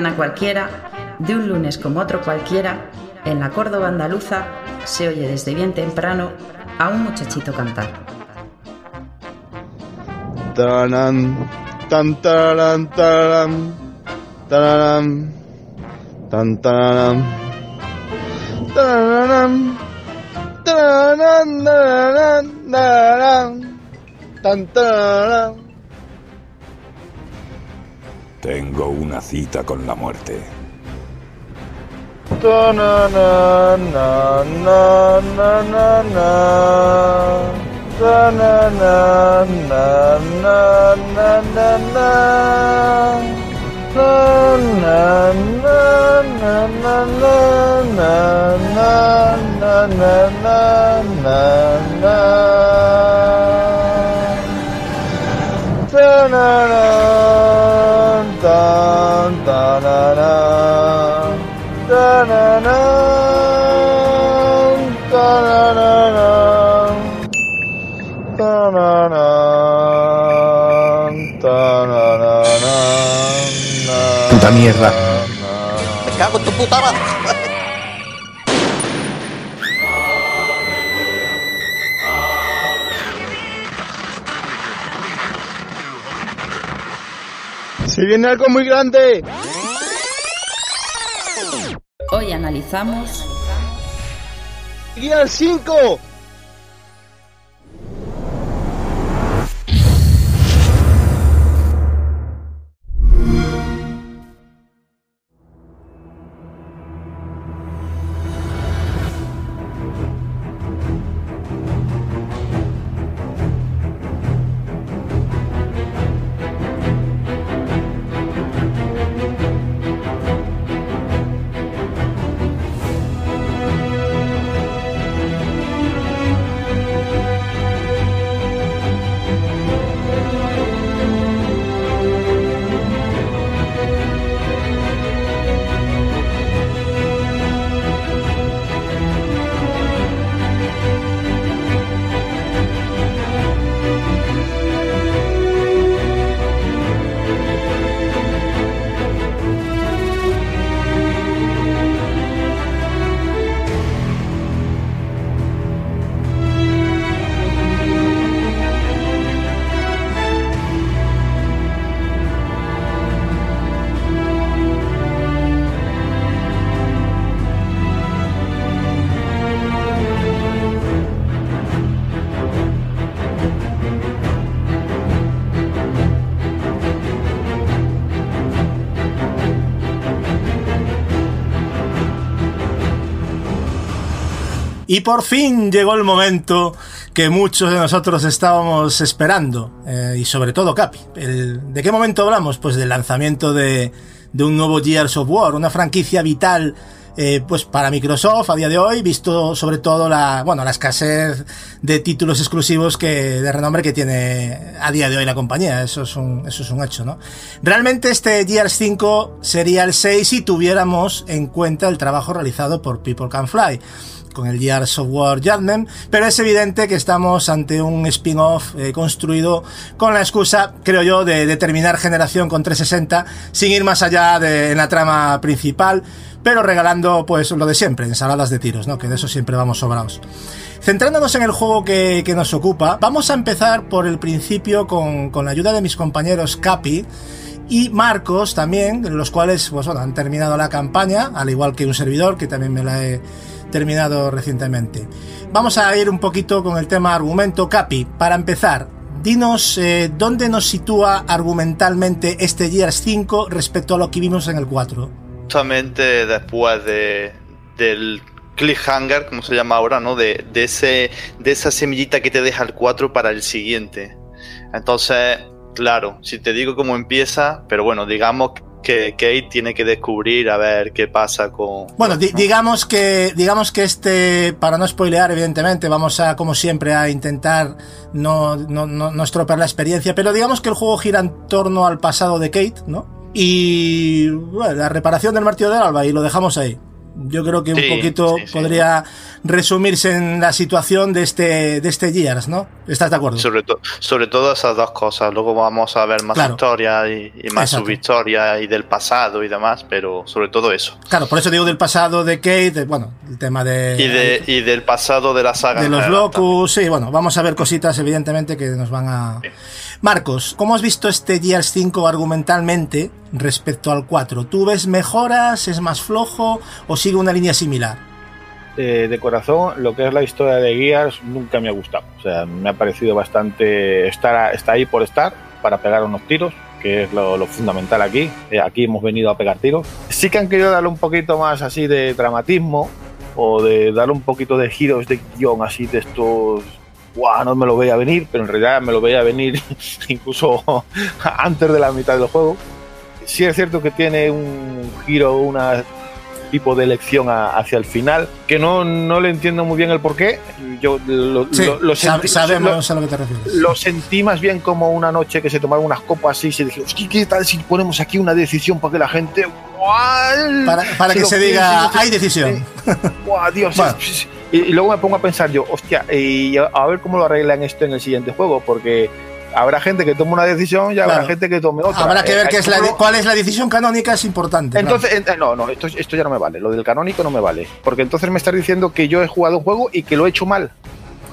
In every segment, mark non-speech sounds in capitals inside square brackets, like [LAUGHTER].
mañana cualquiera, de un lunes como otro cualquiera, en la Córdoba andaluza se oye desde bien temprano a un muchachito cantar. Tengo una cita con la muerte. Puta mierda. Me cago en tu puta madre. Se viene algo muy grande. Hoy analizamos Guía 5. Y por fin llegó el momento que muchos de nosotros estábamos esperando, eh, y sobre todo Capi. ¿De qué momento hablamos? Pues del lanzamiento de, de un nuevo Gears of War, una franquicia vital eh, pues para Microsoft a día de hoy, visto sobre todo la, bueno, la escasez de títulos exclusivos que, de renombre que tiene a día de hoy la compañía. Eso es un, eso es un hecho, ¿no? Realmente este Gears 5 sería el 6 si tuviéramos en cuenta el trabajo realizado por People Can Fly con el Gears of War Judgment, pero es evidente que estamos ante un spin-off eh, construido con la excusa, creo yo, de, de terminar generación con 360 sin ir más allá de en la trama principal, pero regalando pues lo de siempre, ensaladas de tiros, ¿no? Que de eso siempre vamos sobrados. Centrándonos en el juego que, que nos ocupa, vamos a empezar por el principio con, con la ayuda de mis compañeros Capi, y Marcos también, los cuales pues, bueno, han terminado la campaña, al igual que un servidor que también me la he terminado recientemente. Vamos a ir un poquito con el tema argumento. Capi, para empezar, dinos eh, dónde nos sitúa argumentalmente este Gears 5 respecto a lo que vimos en el 4. Justamente después de, del cliffhanger, como se llama ahora, ¿no? De, de, ese, de esa semillita que te deja el 4 para el siguiente. Entonces, claro, si te digo cómo empieza, pero bueno, digamos que Kate tiene que descubrir a ver qué pasa con. Bueno, di digamos que digamos que este, para no spoilear, evidentemente, vamos a, como siempre, a intentar no, no, no, no estropear la experiencia, pero digamos que el juego gira en torno al pasado de Kate, ¿no? Y bueno, la reparación del martillo del alba, y lo dejamos ahí. Yo creo que un poquito sí, sí. podría resumirse en la situación de este, de este Gears, ¿no? ¿Estás de acuerdo? Sobre, to- sobre todo esas dos cosas. Luego vamos a ver más Claro. historia y, y más subhistoria y del pasado y demás, pero sobre todo eso. Claro, por eso digo del pasado de Kate, de- bueno, el tema de... Y, de, y del pasado de la saga. de los locus, sí, bueno, vamos a ver cositas evidentemente que nos van a... Marcos, ¿cómo has visto este Gears 5 argumentalmente respecto al 4? ¿Tú ves mejoras, es más flojo o sigue una línea similar? Eh, de corazón, lo que es la historia de Gears nunca me ha gustado. O sea, me ha parecido bastante. Estar, está ahí por estar, para pegar unos tiros, que es lo, fundamental aquí. Eh, aquí hemos venido a pegar tiros. Sí que han querido darle un poquito más así de dramatismo, o de darle un poquito de giros de guion así de estos. No me lo veía venir, pero en realidad me lo veía venir [LAUGHS] incluso [LAUGHS] antes de la mitad del juego. Sí es cierto que tiene un giro, una tipo de elección a- hacia el final, que no, no le entiendo muy bien el porqué. Yo lo, Sí, lo- lo sentí, sabemos a lo que te refieres. lo- lo sentí más bien como una noche que se tomaron unas copas y se dijeron, "Hostia, ¿qué tal si ponemos aquí una decisión para que la gente... Para, para que lo se piense, diga, hay decisión. ¡Guau, Dios! [LAUGHS] Bueno. es- es- y, y luego me pongo a pensar yo, hostia, y a, a ver cómo lo arreglan esto en el siguiente juego, porque habrá gente que tome una decisión y habrá Claro. gente que tome otra. Habrá que ver Eh, es la, ¿cómo lo- cuál es la decisión canónica, es importante. claro. entonces, eh, no, no, esto, esto ya no me vale. Lo del canónico no me vale. Porque entonces me estás diciendo que yo he jugado un juego y que lo he hecho mal.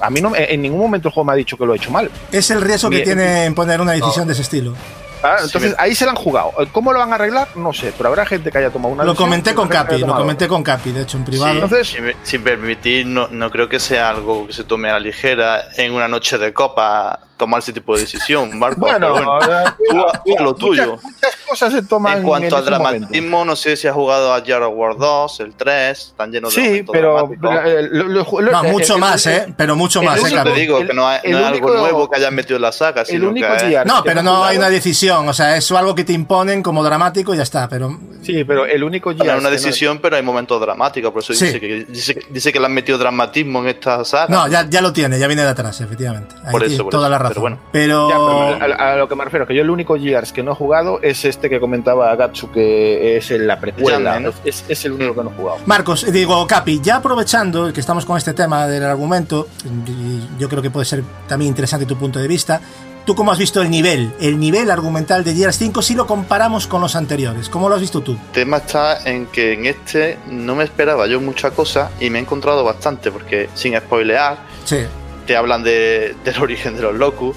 A mí no, en ningún momento el juego me ha dicho que lo he hecho mal. es el riesgo que tiene en poner una decisión de ese estilo. Ah, Sí, Entonces ahí se la han jugado. ¿Cómo lo van a arreglar? No sé, pero habrá gente que haya tomado una Lo decisión comenté con Capi, lo comenté con Capi, de hecho, en privado. Sí, Entonces- sin, sin permitir, no, no creo que sea algo que se tome a la ligera en una noche de copa tomar ese tipo de decisión, [LAUGHS] Marco. Bueno, ahora- tú haz mira, lo tuyo. Muchas, muchas cosas se toman En cuanto al momento. dramatismo, no sé si has jugado a Gears of War 2, el 3, están llenos de Sí, pero, eh, lo- lo- lo- No, mucho el- más, el- ¿eh? Pero mucho más, ¿eh, te digo que no, hay- es algo único- nuevo que hayan metido en la saga, sino único que No, pero no hay una decisión, o sea, es algo que te imponen como dramático y ya está, pero Sí, pero el único Gears una que no- decisión, pero hay momentos dramáticos, por eso Sí. dice, que, dice, que- dice que le han metido dramatismo en esta saga. no, ya, ya lo tiene, ya viene de atrás, efectivamente. Ahí Por eso, por toda eso, la pero razón. bueno. Pero, Ya, pero a, a lo que me refiero, que yo el único Gears que no he jugado es este que comentaba Gatsu, que es en la precuela. Es, es el único que no he jugado. Marcos, digo, Capi, ya aprovechando que estamos con este tema del argumento, y yo creo que puede ser también interesante tu punto de vista, ¿tú cómo has visto el nivel, el nivel argumental de Gears 5 si lo comparamos con los anteriores? ¿Cómo lo has visto tú? El tema está en que en este no me esperaba yo mucha cosa y me he encontrado bastante, porque sin spoilear, Sí, te hablan de, del [LAUGHS] origen de los locus,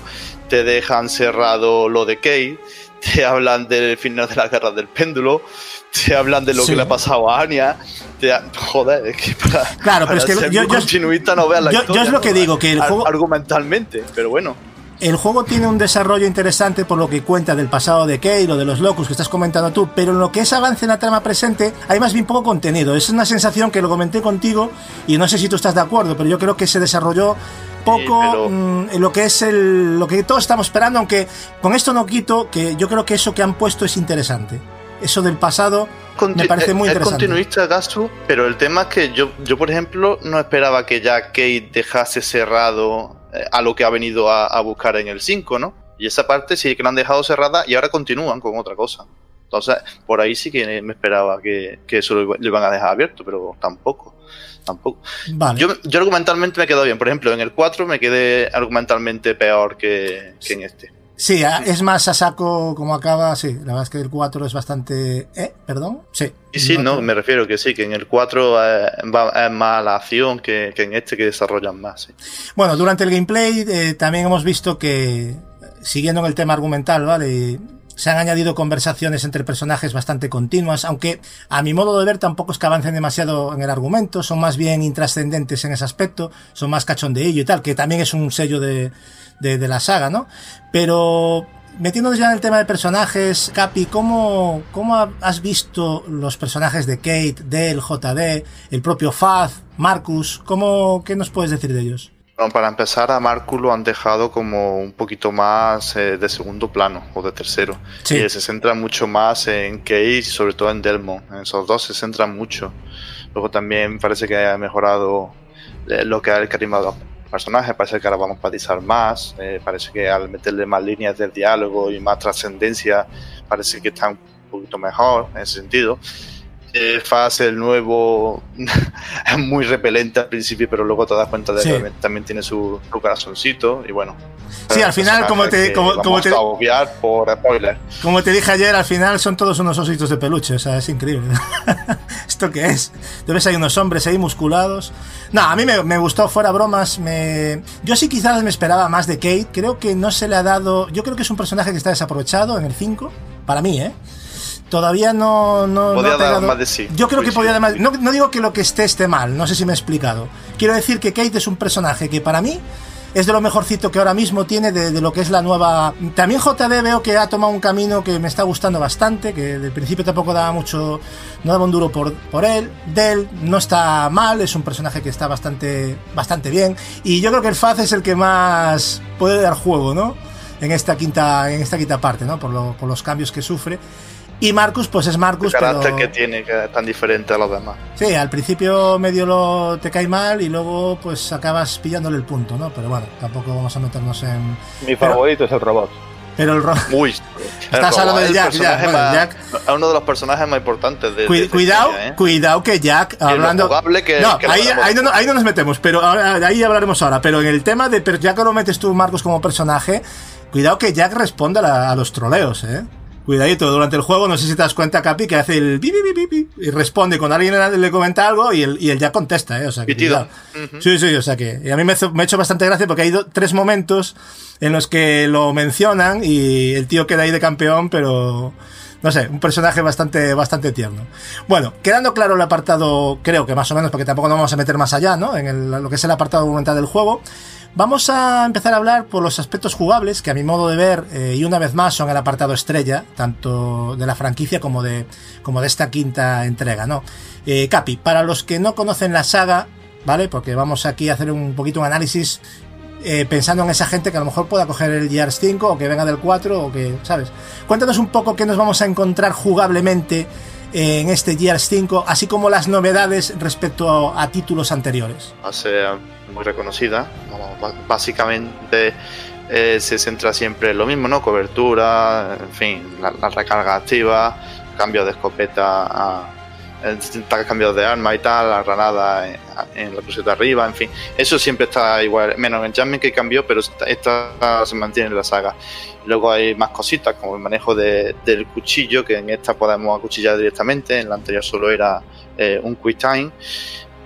te dejan cerrado lo de Kate, te hablan del final de la guerra del péndulo, te hablan de lo Sí. que le ha pasado a Anya. Te ha- joder, es que para, Claro, pero es que yo- yo- continuista no veas la yo- yo historia, es lo que ¿no? digo, que el juego- Argumentalmente, pero bueno. El juego tiene un desarrollo interesante por lo que cuenta del pasado de Kay, lo de los locus que estás comentando tú, pero en lo que es avance en la trama presente hay más bien poco contenido. Es una sensación que lo comenté contigo y no sé si tú estás de acuerdo, pero yo creo que se desarrolló poco Sí, pero- mm, en lo que es el, lo que todos estamos esperando, aunque con esto no quito que yo creo que eso que han puesto es interesante. Eso del pasado me parece muy es- interesante. Es continuista Gasu, pero el tema es que yo, yo, por ejemplo, no esperaba que ya Kate dejase cerrado eh, a lo que ha venido a, a buscar en el 5, ¿no? Y esa parte sí que la han dejado cerrada y ahora continúan con otra cosa. Entonces, por ahí sí que me esperaba que, que eso lo, lo iban a dejar abierto, pero tampoco. Tampoco. Vale. Yo, yo argumentalmente me he quedado bien. Por ejemplo, en el 4 me quedé argumentalmente peor que, que en este. Sí, a- es más a saco como acaba, sí. La verdad es que el 4 es bastante... ¿Eh? ¿Perdón? Sí. Y sí, No me refiero que sí, que en el 4 eh, va- es más la acción que, que en este que desarrollan más. sí. Bueno, durante el gameplay eh, también hemos visto que, siguiendo en el tema argumental, ¿vale? Se han añadido conversaciones entre personajes bastante continuas, aunque a mi modo de ver tampoco es que avancen demasiado en el argumento, son más bien intrascendentes en ese aspecto, son más cachondeillo y tal, que también es un sello de, de, de la saga, ¿no? Pero metiéndonos ya en el tema de personajes, Capi, ¿cómo, ¿cómo ha- has visto los personajes de Kate, Dale, JD, el propio Faz, Marcus? ¿Cómo, ¿Qué nos puedes decir de ellos? Bueno, para empezar, a Marcus lo han dejado como un poquito más eh, de segundo plano o de tercero. Sí. Y se centra mucho más en Kate y sobre todo en Delmon. En esos dos se centran mucho. Luego también parece que ha mejorado eh, lo que es el carisma personajes. Parece que ahora vamos a empatizar más. eh, parece que al meterle más líneas del diálogo y más trascendencia, parece que está un poquito mejor en ese sentido. Eh, Faz, el nuevo, es [LAUGHS] muy repelente al principio, pero luego te das cuenta de Sí. que también- tiene su, su corazoncito y bueno. Sí, al final, como te- como- como te- a obviar por spoiler. Como te dije ayer, al final son todos unos ositos de peluche, o sea, es increíble. [LAUGHS] ¿Esto qué es? Te ves ahí unos hombres ahí musculados. No, a mí me, me gustó, fuera bromas. Me... Yo sí quizás me esperaba más de Kate. Creo que no se le ha dado... Yo creo que es un personaje que está desaprovechado en el 5. Para mí, ¿eh? Todavía no... no, Podía no dar más de sí. Yo creo Sí, que sí. podía dar más... No, no digo que lo que esté esté mal, no sé si me he explicado. Quiero decir que Kate es un personaje que para mí es de lo mejorcito que ahora mismo tiene de, de lo que es la nueva. También JD veo que ha tomado un camino que me está gustando bastante, que del principio tampoco daba mucho, no daba un duro por, por él. Del no está mal, es un personaje que está bastante, bastante bien. Y yo creo que el Faz es el que más puede dar juego, ¿no? En esta quinta, en esta quinta parte, ¿no? Por, lo- por los cambios que sufre. Y Marcus, pues es El Marcus, carácter pero... que tiene, que es tan diferente a los demás. Sí, al principio medio lo te cae mal y luego pues acabas pillándole el punto, ¿no? Pero bueno, tampoco vamos a meternos en... Mi favorito es el robot. Pero el ro- [LAUGHS] Uy, [LAUGHS] Estás el hablando de robot es el Jack, personaje Jack, bueno, más- Jack. Es uno de los personajes más importantes de. De cuidado, historia, ¿eh? cuidado que Jack, hablando... que- no, que ahí, no, ahí no nos metemos, pero ahora- ahí hablaremos ahora. Pero en el tema de... Pero ya que lo metes tú, Marcos, como personaje, cuidado que Jack responde a, la- a los troleos, ¿eh? Cuidadito, durante el juego, no sé si te das cuenta, Capi, que hace el bi, bi, bi, y responde cuando alguien le comenta algo y el, y el Jack contesta, ¿eh? O sea, que Pitido. cuidado. Sí, sí, o sea que y a mí me ha hecho bastante gracia porque hay do- tres momentos en los que lo mencionan y el tío queda ahí de campeón, pero no sé, un personaje bastante, bastante tierno. Bueno, quedando claro el apartado, creo que más o menos, porque tampoco nos vamos a meter más allá, ¿no? En el- lo que es el apartado argumental del juego. Vamos a empezar a hablar por los aspectos jugables, que a mi modo de ver, eh, y una vez más son el apartado estrella, tanto de la franquicia como de, como de esta quinta entrega, ¿no? Eh, Capi, para los que no conocen la saga, ¿vale? Porque vamos aquí a hacer un poquito un análisis eh, pensando en esa gente que a lo mejor pueda coger el Gears 5 o que venga del 4 o que, ¿sabes? Cuéntanos un poco qué nos vamos a encontrar jugablemente en este Gears 5, así como las novedades respecto a, títulos anteriores. va a ser muy reconocida. Básicamente eh, se centra siempre en lo mismo, ¿no? Cobertura, en fin, la, recarga activa, cambio de escopeta a cambios de arma y tal, la granada en, en la cruceta arriba, en fin. Eso siempre está igual, menos en Jasmine que cambió, pero esta, esta se mantiene en la saga. Luego hay más cositas como el manejo de- del cuchillo, que en esta podemos acuchillar directamente, en la anterior solo era eh, un quick time.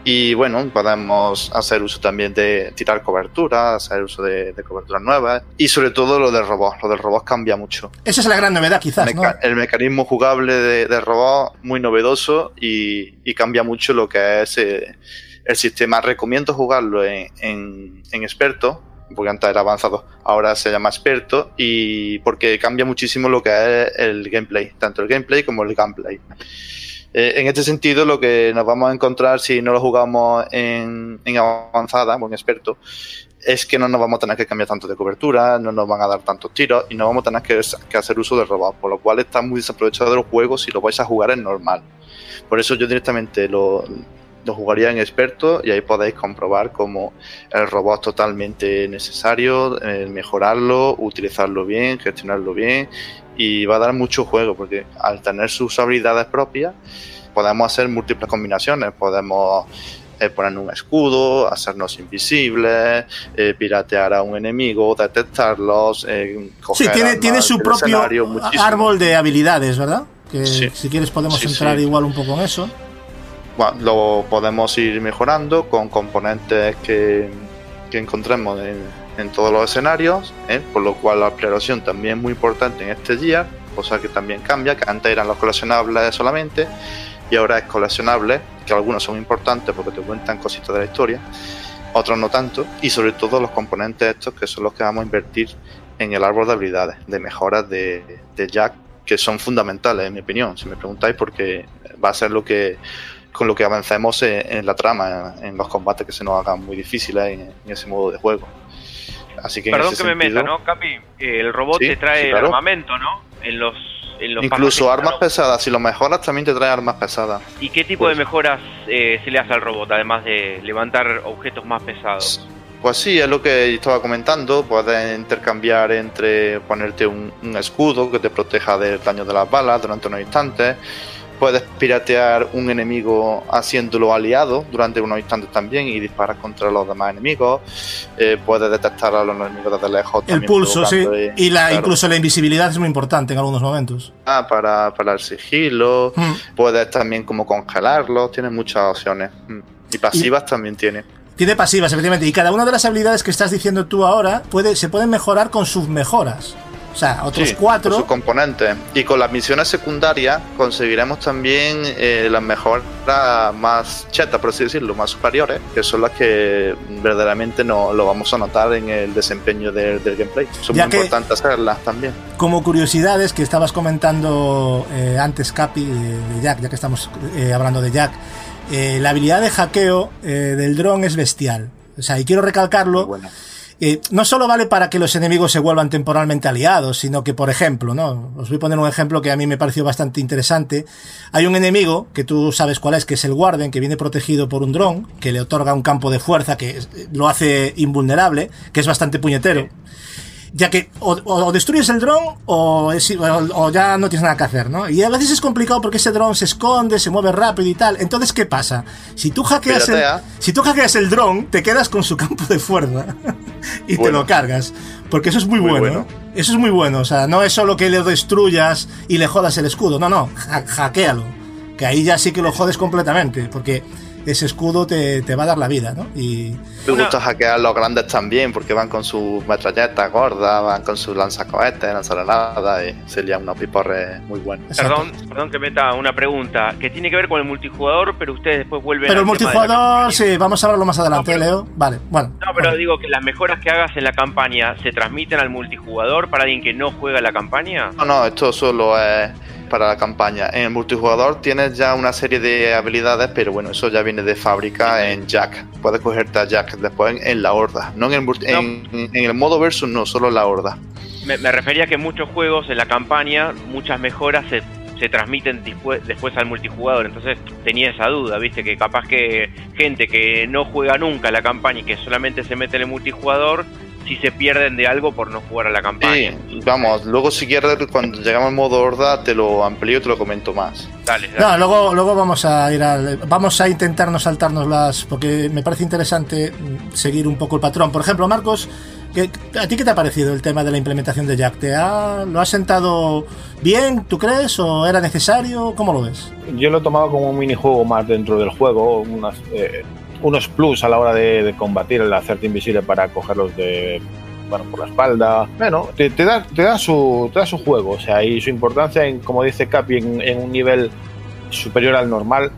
Y bueno, podemos hacer uso también de tirar cobertura, hacer uso de, de coberturas nuevas y sobre todo lo del robot. Lo del robot cambia mucho. Esa es la gran novedad, quizás, ¿no? El mecanismo jugable de, de robot muy novedoso y, y cambia mucho lo que es eh, el sistema. Recomiendo jugarlo en, en, en experto, porque antes era avanzado, ahora se llama experto y porque cambia muchísimo lo que es el gameplay, tanto el gameplay como el gameplay. Eh, en este sentido, lo que nos vamos a encontrar si no lo jugamos en, en avanzada o en experto es que no nos vamos a tener que cambiar tanto de cobertura, no nos van a dar tantos tiros y no vamos a tener que, hacer uso de robots, por lo cual está muy desaprovechado de los juegos si lo vais a jugar en normal. Por eso yo directamente lo, lo jugaría en experto y ahí podéis comprobar cómo el robot es totalmente necesario, eh, mejorarlo, utilizarlo bien, gestionarlo bien y va a dar mucho juego porque al tener sus habilidades propias podemos hacer múltiples combinaciones, podemos eh, poner un escudo, hacernos invisibles, eh, piratear a un enemigo, detectarlos, eh, Sí, coger tiene, armas tiene su propio árbol de habilidades, ¿verdad? Que Sí. si quieres podemos Sí, entrar sí. igual un poco en eso. Bueno, lo podemos ir mejorando con componentes que, que encontremos en, en todos los escenarios, ¿eh? por lo cual la exploración también es muy importante en este día, cosa que también cambia, que antes eran los coleccionables solamente y ahora es coleccionable, que algunos son importantes porque te cuentan cositas de la historia, otros no tanto, y sobre todo los componentes estos que son los que vamos a invertir en el árbol de habilidades, de mejoras de, de Jack, que son fundamentales en mi opinión, si me preguntáis, porque va a ser lo que con lo que avancemos en, en la trama, en, en los combates que se nos hagan muy difíciles en, en ese modo de juego. Así que Perdón que me meta, ¿no, Capi? Eh, El robot Sí, te trae sí, claro. armamento, ¿no? En los, en los Incluso armas pesadas, si lo mejoras también te trae armas pesadas. ¿Y qué tipo Pues- de mejoras eh, se le hace al robot, además de levantar objetos más pesados? Pues sí, es lo que estaba comentando. Puedes intercambiar entre ponerte un, un escudo que te proteja del daño de las balas durante unos instantes. Puedes piratear un enemigo haciéndolo aliado durante unos instantes también y disparar contra los demás enemigos. Eh, puedes detectar a los enemigos desde lejos. El también pulso, sí. Y la, claro. incluso la invisibilidad es muy importante en algunos momentos. Ah, para, para el sigilo. Mm. Puedes también como congelarlo. Tienes muchas opciones. Mm. Y pasivas también tiene. Tiene pasivas, efectivamente. Y cada una de las habilidades que estás diciendo tú ahora puede, se pueden mejorar con sus mejoras. O sea, otros Sí, cuatro. con sus componentes. Y con las misiones secundarias conseguiremos también eh, las mejoras más chetas, por así decirlo, más superiores, que son las que verdaderamente no lo vamos a notar en el desempeño del, del gameplay. Son Ya muy que- importantes hacerlas también. Como curiosidades que estabas comentando eh, antes, Capi, de, de Jack, ya que estamos eh, hablando de Jack, eh, la habilidad de hackeo eh, del dron es bestial. O sea, y quiero recalcarlo. Muy buena. Eh, no solo vale para que los enemigos se vuelvan temporalmente aliados, sino que, por ejemplo, ¿no? Os voy a poner un ejemplo que a mí me pareció bastante interesante. Hay un enemigo, que tú sabes cuál es, que es el Warden, que viene protegido por un dron, que le otorga un campo de fuerza que lo hace invulnerable, que es bastante puñetero. Ya que o, o destruyes el dron o, ya no tienes nada que hacer, ¿no? Y a veces es complicado porque ese dron se esconde, se mueve rápido y tal. Entonces, ¿qué pasa? Si tú hackeas el, Piratea. si tú hackeas el dron, te quedas con su [LAUGHS] campo de fuerza y te lo cargas. Porque eso es muy, Muy bueno. bueno. Eso es muy bueno. O sea, no es solo que le destruyas y le jodas el escudo. No, no. ha- hackealo. Que ahí ya sí que lo jodes completamente. Porque ese escudo te, te va a dar la vida, ¿no? Y Me gusta hackear los grandes también, porque van con sus metralletas gordas, van con sus lanzacohetes, lanzgranadas, y sería unos piporres muy buenos. Exacto. Perdón, perdón que meta una pregunta que tiene que ver con el multijugador, pero ustedes después vuelven Pero el multijugador, sí, vamos a hablarlo más adelante, No, pero- Leo. Vale, bueno. No, pero bueno. digo que las mejoras que hagas en la campaña se transmiten al multijugador para alguien que no juega la campaña. No, no, esto solo es para la campaña. En el multijugador tienes ya una serie de habilidades, pero bueno, eso ya viene de fábrica en Jack. Puedes cogerte a Jack después en, en la horda. No en el, No. En, en el modo versus, no, solo en la horda. Me, me refería a que muchos juegos en la campaña, muchas mejoras se, se transmiten después, después al multijugador. Entonces tenía esa duda, viste, que capaz que gente que no juega nunca la campaña y que solamente se mete en el multijugador, si se pierden de algo por no jugar a la campaña. Sí, vamos, luego si quieres, cuando llegamos al modo horda, te lo amplío y te lo comento más. Dale, dale. No, luego, luego vamos a ir al. Vamos a intentarnos saltarnos las. Porque me parece interesante seguir un poco el patrón. Por ejemplo, Marcos, ¿qué- ¿a ti qué te ha parecido el tema de la implementación de Jack? ¿Te ha, ¿Lo has sentado bien, tú crees? ¿O era necesario? ¿Cómo lo ves? Yo lo he tomado como un minijuego más dentro del juego, unas, eh, unos plus a la hora de, de combatir el hacerte invisible para cogerlos de bueno, por la espalda. Bueno, te, te da, te, da su, te da su juego, o sea, y su importancia, en, como dice Capi, en, en un nivel superior al normal,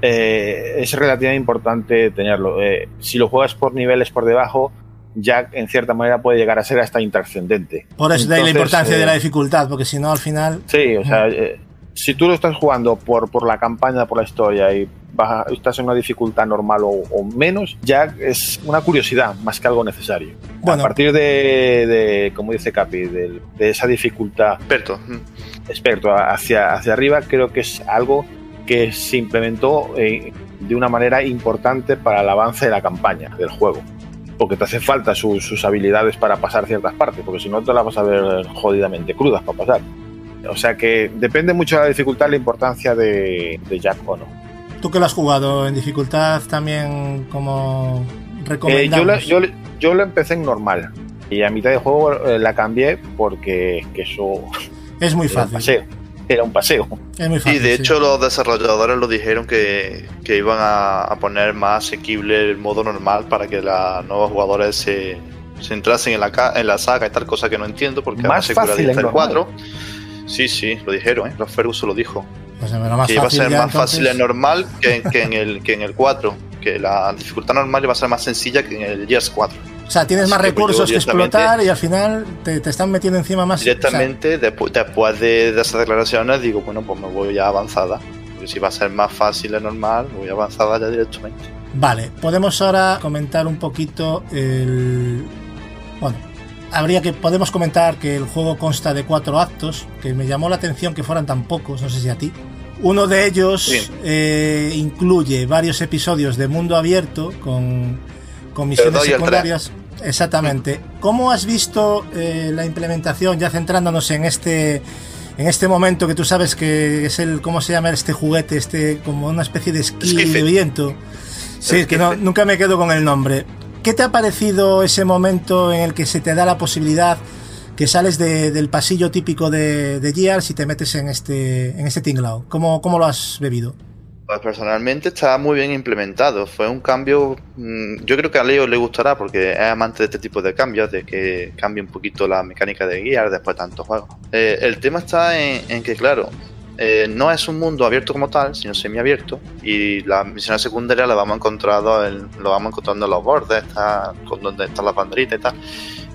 eh, es relativamente importante tenerlo. Eh, si lo juegas por niveles por debajo, Jack en cierta manera puede llegar a ser hasta intrascendente. Por eso de ahí la Entonces, importancia eh, de la dificultad, porque si no, al final. Sí, o sea, eh, si tú lo estás jugando por, por la campaña, por la historia y vas a- estás en una dificultad normal o, o menos, ya es una curiosidad más que algo necesario. Bueno. A partir de, de, como dice Capi, de, de esa dificultad Experto. mm. experto hacia, hacia arriba, creo que es algo que se implementó eh, de una manera importante para el avance de la campaña del juego. Porque te hacen falta sus, sus habilidades para pasar ciertas partes, porque si no te las vas a ver jodidamente crudas para pasar. O sea que depende mucho de la dificultad la importancia de, de Jack o no. Tú que lo has jugado en dificultad también, como Eh, recomendamos. yo, lo- yo, yo lo empecé en normal y a mitad de juego eh, la cambié porque que eso [LAUGHS] es muy era un fácil. paseo. Era un paseo. Es muy Y fácil. de sí. hecho los desarrolladores lo dijeron que, que iban a, a poner más asequible el modo normal para que los nuevos jugadores se, se entrasen en la, ca- en la saga y tal, cosa que no entiendo porque Más además se cura fácil el normal. 4. Sí, sí, lo dijeron, ¿eh? Los Ferguson lo dijo. Pues más que iba a ser ya, más fácil en normal que, que en el, que en el 4. Que la dificultad normal iba a ser más sencilla que en el Gears 4. O sea, tienes Así más que, recursos que explotar y al final te, te están metiendo encima más. o sea, Directamente, despu- después de, de esas declaraciones, digo, bueno, pues me voy a avanzada. Porque si va a ser más fácil en normal, voy avanzada ya directamente. Vale, podemos ahora comentar un poquito el. Bueno, habría que. Podemos comentar que el juego consta de cuatro actos, que me llamó la atención que fueran tan pocos, no sé si a ti. Uno de ellos eh, incluye varios episodios de mundo abierto con, con misiones secundarias. Exactamente. ¿Cómo has visto eh, la implementación, ya centrándonos en este en este momento que tú sabes que es el, ¿cómo se llama este juguete? Este, como una especie de esquí de viento. Sí, es que no, nunca me quedo con el nombre. ¿Qué te ha parecido ese momento en el que se te da la posibilidad que sales de- del pasillo típico de, de Gears y te metes en este, en este tinglao? ¿Cómo, ¿Cómo lo has bebido? Pues personalmente está muy bien implementado. Fue un cambio. mm, Yo creo que a Leo le gustará porque es amante de este tipo de cambios, de que cambie un poquito la mecánica de guiar después de tantos juegos. Eh, el tema está en que, claro, eh, no es un mundo abierto como tal, sino semiabierto. Y las misiones secundarias las vamos encontrando, en, lo vamos encontrando en los bordes, con donde están las banderitas y tal.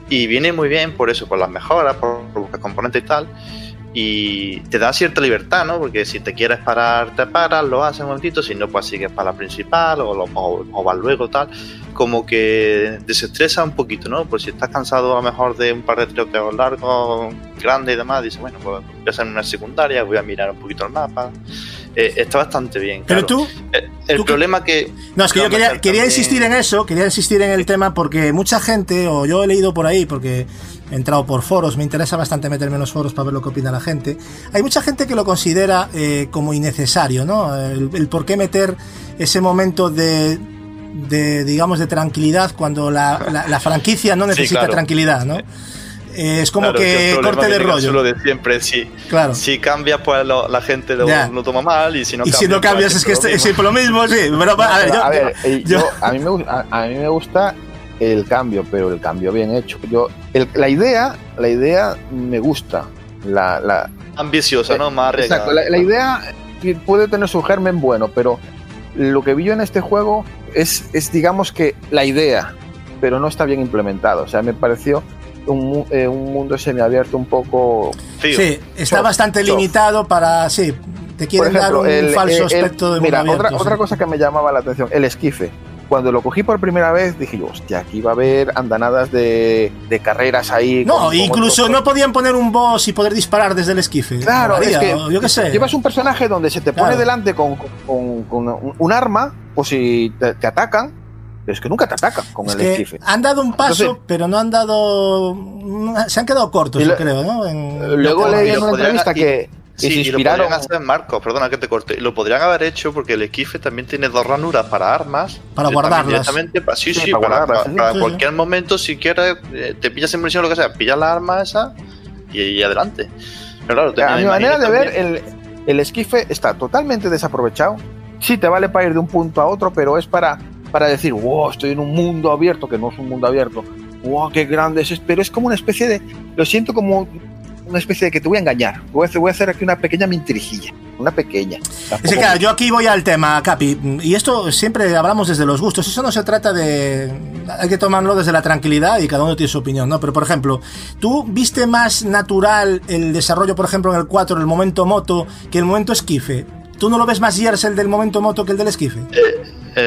Y viene muy bien por eso, por las mejoras, por, buscar componentes y tal y te da cierta libertad, ¿no? Porque si te quieres parar, te paras, lo haces un momentito, si no, pues sigues para la principal o, lo- o vas luego, tal. Como que desestresa un poquito, ¿no? Pues si estás cansado a lo mejor de un par de tiroteos largos, grandes y demás, dices, bueno, pues voy a hacer una secundaria, voy a mirar un poquito el mapa. Eh, está bastante bien. Pero claro. tú, Eh, el tú problema que... No, es que yo quería, quería también- insistir en eso, quería insistir en el tema porque mucha gente, o yo he leído por ahí, porque he entrado por foros, me interesa bastante meterme en los foros para ver lo que opina la gente. Hay mucha gente que lo considera eh, como innecesario, ¿no? El, el por qué meter ese momento de, de, digamos, de tranquilidad cuando la, la- la franquicia no Sí, necesita claro. tranquilidad, ¿no? Eh, es como Claro, que corte de rollo. Lo de siempre, sí. Claro. Si cambias, pues lo- la gente lo, toma mal y si no y si no pues, cambias es que siempre es lo siempre lo mismo, sí. Pero, a ver, Pero, yo, a ver, eh, yo- yo- a, mí me, a, a mí me gusta el cambio, pero el cambio bien hecho. Yo, el- la idea, la idea me gusta. La, la, ambiciosa, ¿no? Más arriesgada. exacto, la, la idea puede tener su germen bueno, pero lo que vi yo en este juego es, es digamos que la idea, pero no está bien implementado. O sea, me pareció un, eh, un mundo semiabierto un poco Tío, Sí, está Soft, bastante soft. limitado para. Sí, te quieren ejemplo, dar un el- falso el- el- aspecto de Mira, mundo otra, otra cosa que me llamaba la atención, el esquife. Cuando lo cogí por primera vez dije yo, hostia, aquí va a haber andanadas de, de carreras ahí. No, con- incluso no podían poner un boss y poder disparar desde el esquife. Claro, es que yo qué sé. llevas un personaje donde se te pone Claro. delante con, con- con un, arma, o si te, te atacan, pero es que nunca te atacan con Es el esquife. han dado un paso, Entonces- pero no han dado. Se han quedado cortos, yo creo, ¿no? En- Luego leí en una entrevista y- que, Sí, se y lo inspiraron. podrían hacer, Marcos, perdona que te corte. Lo podrían haber hecho porque el esquife también tiene dos ranuras para armas. Para Eh, guardarlas. directamente para- sí, Sí, sí, para para, guardarlas, para- sí, para sí, cualquier momento, si quieres, eh, te pillas en munición o lo que sea, pillas la arma esa y, y adelante. Pero claro, a mi manera de ver, el, el esquife está totalmente desaprovechado. Sí, te vale para ir de un punto a otro, pero es para, para decir, wow, estoy en un mundo abierto, que no es un mundo abierto. Wow, qué grande es. esto", Pero es como una especie de. Lo siento como una especie de que te voy a engañar. Voy a hacer, voy a hacer aquí una pequeña mentirijilla. Una pequeña. Es Tampoco- que claro, yo aquí voy al tema, Capi, y esto siempre hablamos desde los gustos, eso no se trata de... Hay que tomarlo desde la tranquilidad y cada uno tiene su opinión, ¿no? Pero por ejemplo, ¿tú viste más natural el desarrollo, por ejemplo, en el 4, el momento moto, que el momento esquife? ¿Tú no lo ves más Gears el del momento moto que el del esquife? Eh,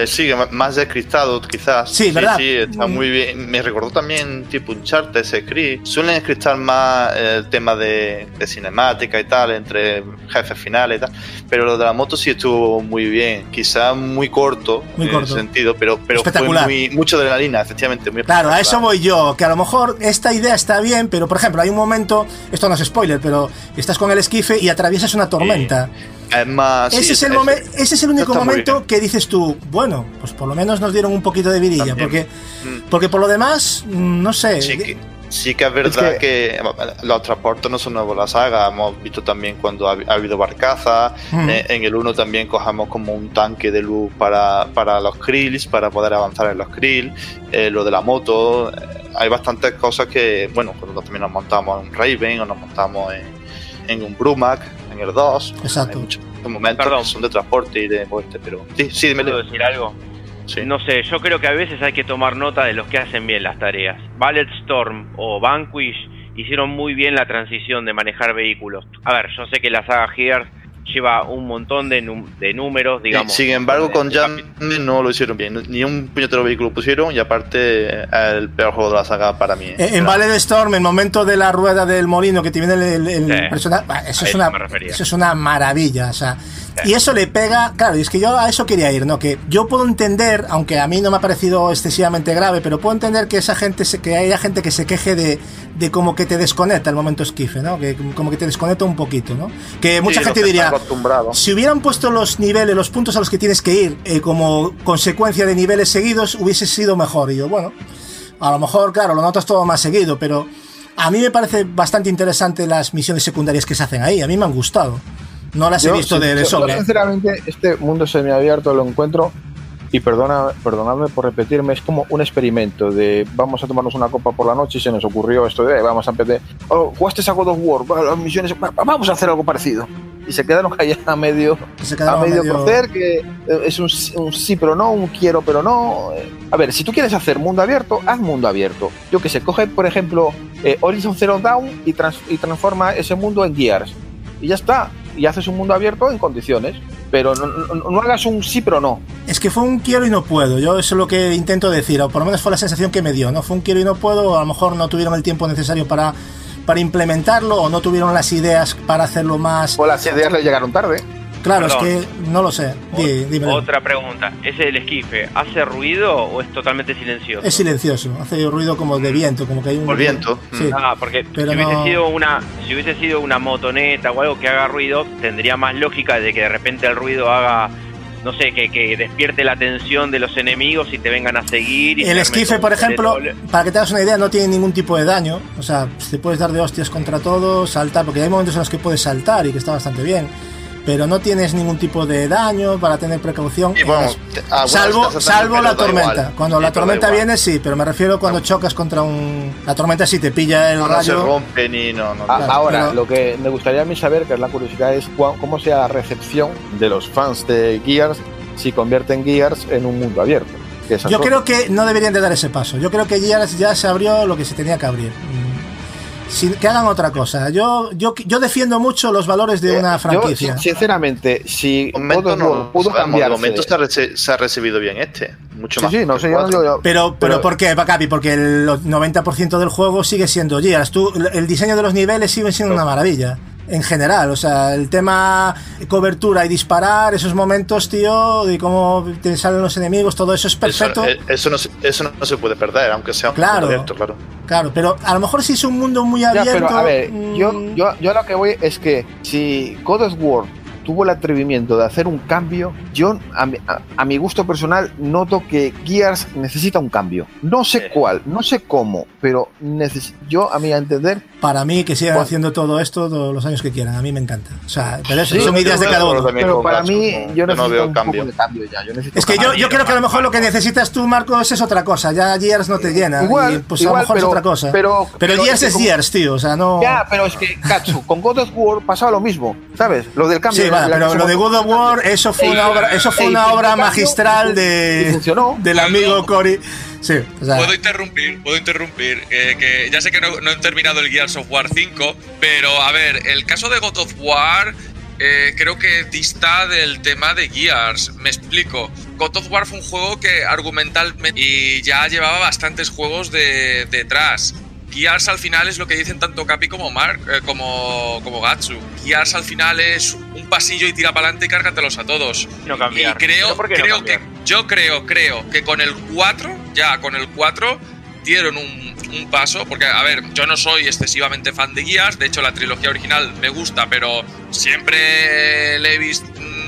sí, m- más descristado quizás. Sí, ¿verdad? Sí, está Mm. muy bien. Me recordó también tipo Uncharted, ese Creed. Suelen encriptar más eh, el tema de, de cinemática y tal, entre jefes finales y tal. Pero lo de la moto sí estuvo muy bien. Quizás muy corto Muy en corto. ese sentido, pero, pero fue Espectacular. muy, mucho adrenalina, efectivamente. Muy Claro, a eso voy yo, que a lo mejor esta idea está bien, pero por ejemplo, hay un momento, esto no es spoiler, pero estás con el esquife y atraviesas una tormenta. Es más. sí, ese, es el es- momen- ese es el único momento que dices tú, bueno, pues por lo menos nos dieron un poquito de vidilla, También. porque, Mm. porque por lo demás, mm, no sé. Sí que, sí que es verdad Es que... los transportes no son nuevos en la saga. Hemos visto también cuando ha, ha habido barcazas. Mm. Eh, en el 1 también cogemos como un tanque de luz para, para los krills, para poder avanzar en los krill. Eh, lo de la moto. eh, hay bastantes cosas que, bueno, cuando también nos montamos en un Raven o nos montamos en, en un Brumac, en el 2. Exacto. Hay muchos momentos Perdón. que son de transporte y de muerte, pero... Sí, sí, dime. ¿Puedo decir algo? Sí. No sé, yo creo que a veces hay que tomar nota de los que hacen bien las tareas. Ballet Storm o Vanquish hicieron muy bien la transición de manejar vehículos. A ver, yo sé que la saga Gears lleva un montón de, num- de números, digamos. sin embargo, de- con Jam no lo hicieron bien. Ni un puñetero vehículo pusieron y aparte el peor juego de la saga para mí. Eh, En Valley de Storm, el momento de la rueda del molino que te viene el, el Sí. personaje, eso, A es eso una, eso es una maravilla. O sea, y eso le pega, claro, y es que yo a eso quería ir, ¿no? Que yo puedo entender, aunque a mí no me ha parecido excesivamente grave, pero puedo entender que esa gente, se, que haya gente que se queje de, de como que te desconecta el momento esquife, ¿no? Que como que te desconecta un poquito, ¿no? Que mucha Sí, gente diría, acostumbrado. si hubieran puesto los niveles, los puntos a los que tienes que ir eh, como consecuencia de niveles seguidos, hubiese sido mejor. Y yo, bueno, a lo mejor, claro, lo notas todo más seguido, pero a mí me parece bastante interesante las misiones secundarias que se hacen ahí. A mí me han gustado. No las he visto de, de sobra. Sinceramente, este mundo semiabierto lo encuentro, y perdona, perdonadme por repetirme, es como un experimento de vamos a tomarnos una copa por la noche y se nos ocurrió esto de "Eh, vamos a empezar, oh, jugaste a God of War, misiones, vamos a hacer algo parecido. Y se quedaron ahí a medio, a medio, medio- cocer, que eh, es un, un sí pero no, un quiero pero no. Eh, A ver, si tú quieres hacer mundo abierto, haz mundo abierto. Yo que sé, coge por ejemplo eh, Horizon Zero Dawn y, trans- y transforma ese mundo en Gears. Y ya está. Y haces un mundo abierto en condiciones. Pero no, no- no hagas un sí pero no. Es que fue un quiero y no puedo. Yo eso es lo que intento decir, o por lo menos fue la sensación que me dio. No fue un quiero y no puedo, o a lo mejor no tuvieron el tiempo necesario para, para implementarlo, o no tuvieron las ideas para hacerlo más. O las ideas le llegaron tarde. Claro, Perdón. es que no lo sé. Di- dime. Otra pregunta, ¿ese del esquife hace ruido o es totalmente silencioso? Es silencioso, hace ruido como de viento, como que hay un. Por viento. Sí. Ah, porque Pero si hubiese no- sido una si hubiese sido una motoneta o algo que haga ruido, tendría más lógica de que de repente el ruido haga no sé, que, que despierte la atención de los enemigos y te vengan a seguir. Y El esquife, por ejemplo, doble. para que te hagas una idea, no tiene ningún tipo de daño. O sea, te puedes dar de hostias contra todo, saltar, porque hay momentos en los que puedes saltar y que está bastante bien. Pero no tienes ningún tipo de daño para tener precaución. Y bueno, algunas salvo salvo la tormenta. igual. Cuando la tormenta viene, sí, pero me refiero cuando chocas contra un. La tormenta sí te pilla el No, no se rayo. rompe ni no, no. A- Claro, Ahora, pero- lo que me gustaría a mí saber, que es la curiosidad, es cómo sea la recepción de los fans de Gears si convierten Gears en un mundo abierto. Yo creo que no deberían de dar ese paso. Yo creo que ya, ya se abrió lo que se tenía que abrir. Sin- que hagan otra cosa. Yo, yo, yo defiendo mucho los valores de Eh, una franquicia. sin- sinceramente, si momento no, pudo vamos, de momento se ha, rece- se ha recibido bien este. Mucho Sí, más. sí, no que sé, el yo no cuatro. digo yo- Pero, pero, Pero- ¿por qué, Capi? Porque el 90% del juego sigue siendo Gears. Tú, el diseño de los niveles sigue siendo una maravilla. En general, o sea, el tema cobertura y disparar, esos momentos, tío, de cómo te salen los enemigos, todo eso es perfecto. Eso, eh, eso no, se- eso no se puede perder, aunque sea un Claro. mundo abierto, claro. Claro, pero a lo mejor si es un mundo muy Ya, abierto. pero a ver, yo, mm, yo, yo a lo que voy es que si God of War tuvo el atrevimiento de hacer un cambio, yo a mi, a- a mi gusto personal noto que Gears necesita un cambio. No sé cuál, no sé cómo, pero neces- yo a mi entender, Para mí, que sigan Bueno. haciendo todo esto todos los años que quieran. A mí me encanta. O sea, pero eso Sí, son ideas de cada uno. pero para mí yo no necesito veo un cambio. poco de cambio ya. Yo necesito Es que yo, yo creo que a lo mejor lo que necesitas tú, Marcos, es otra cosa. Ya Gears no te llena. Igual, y, pues a lo mejor pero- es otra cosa. pero- pero, pero Gears es es como- Gears, tío. O sea, no. Ya, pero es que, Katsu, con God of War pasaba lo mismo, ¿sabes? Lo del cambio. Sí, la- vale, la- pero lo de God of War, eso fue Ey, una obra, eso fue ey, una obra cambio, magistral de, del amigo Cory. Sí, o sea, Puedo interrumpir, puedo interrumpir. eh, que ya sé que no, no he terminado el Gears of War 5, pero a ver, el caso de God of War eh, creo que dista del tema de Gears. Me explico. God of War fue un juego que argumentalmente y ya llevaba bastantes juegos de, detrás. Gears al final es lo que dicen tanto Capi como Mark, eh, como, como Gatsu. Gears al final es un pasillo y tira para adelante y cárgatelos a todos. No cambiar. Y creo, ¿Pero por qué no creo cambiar? que, yo creo, creo que con el 4, ya con el 4, dieron un, un paso, porque a ver, yo no soy excesivamente fan de Gears, de hecho la trilogía original me gusta, pero siempre le he visto,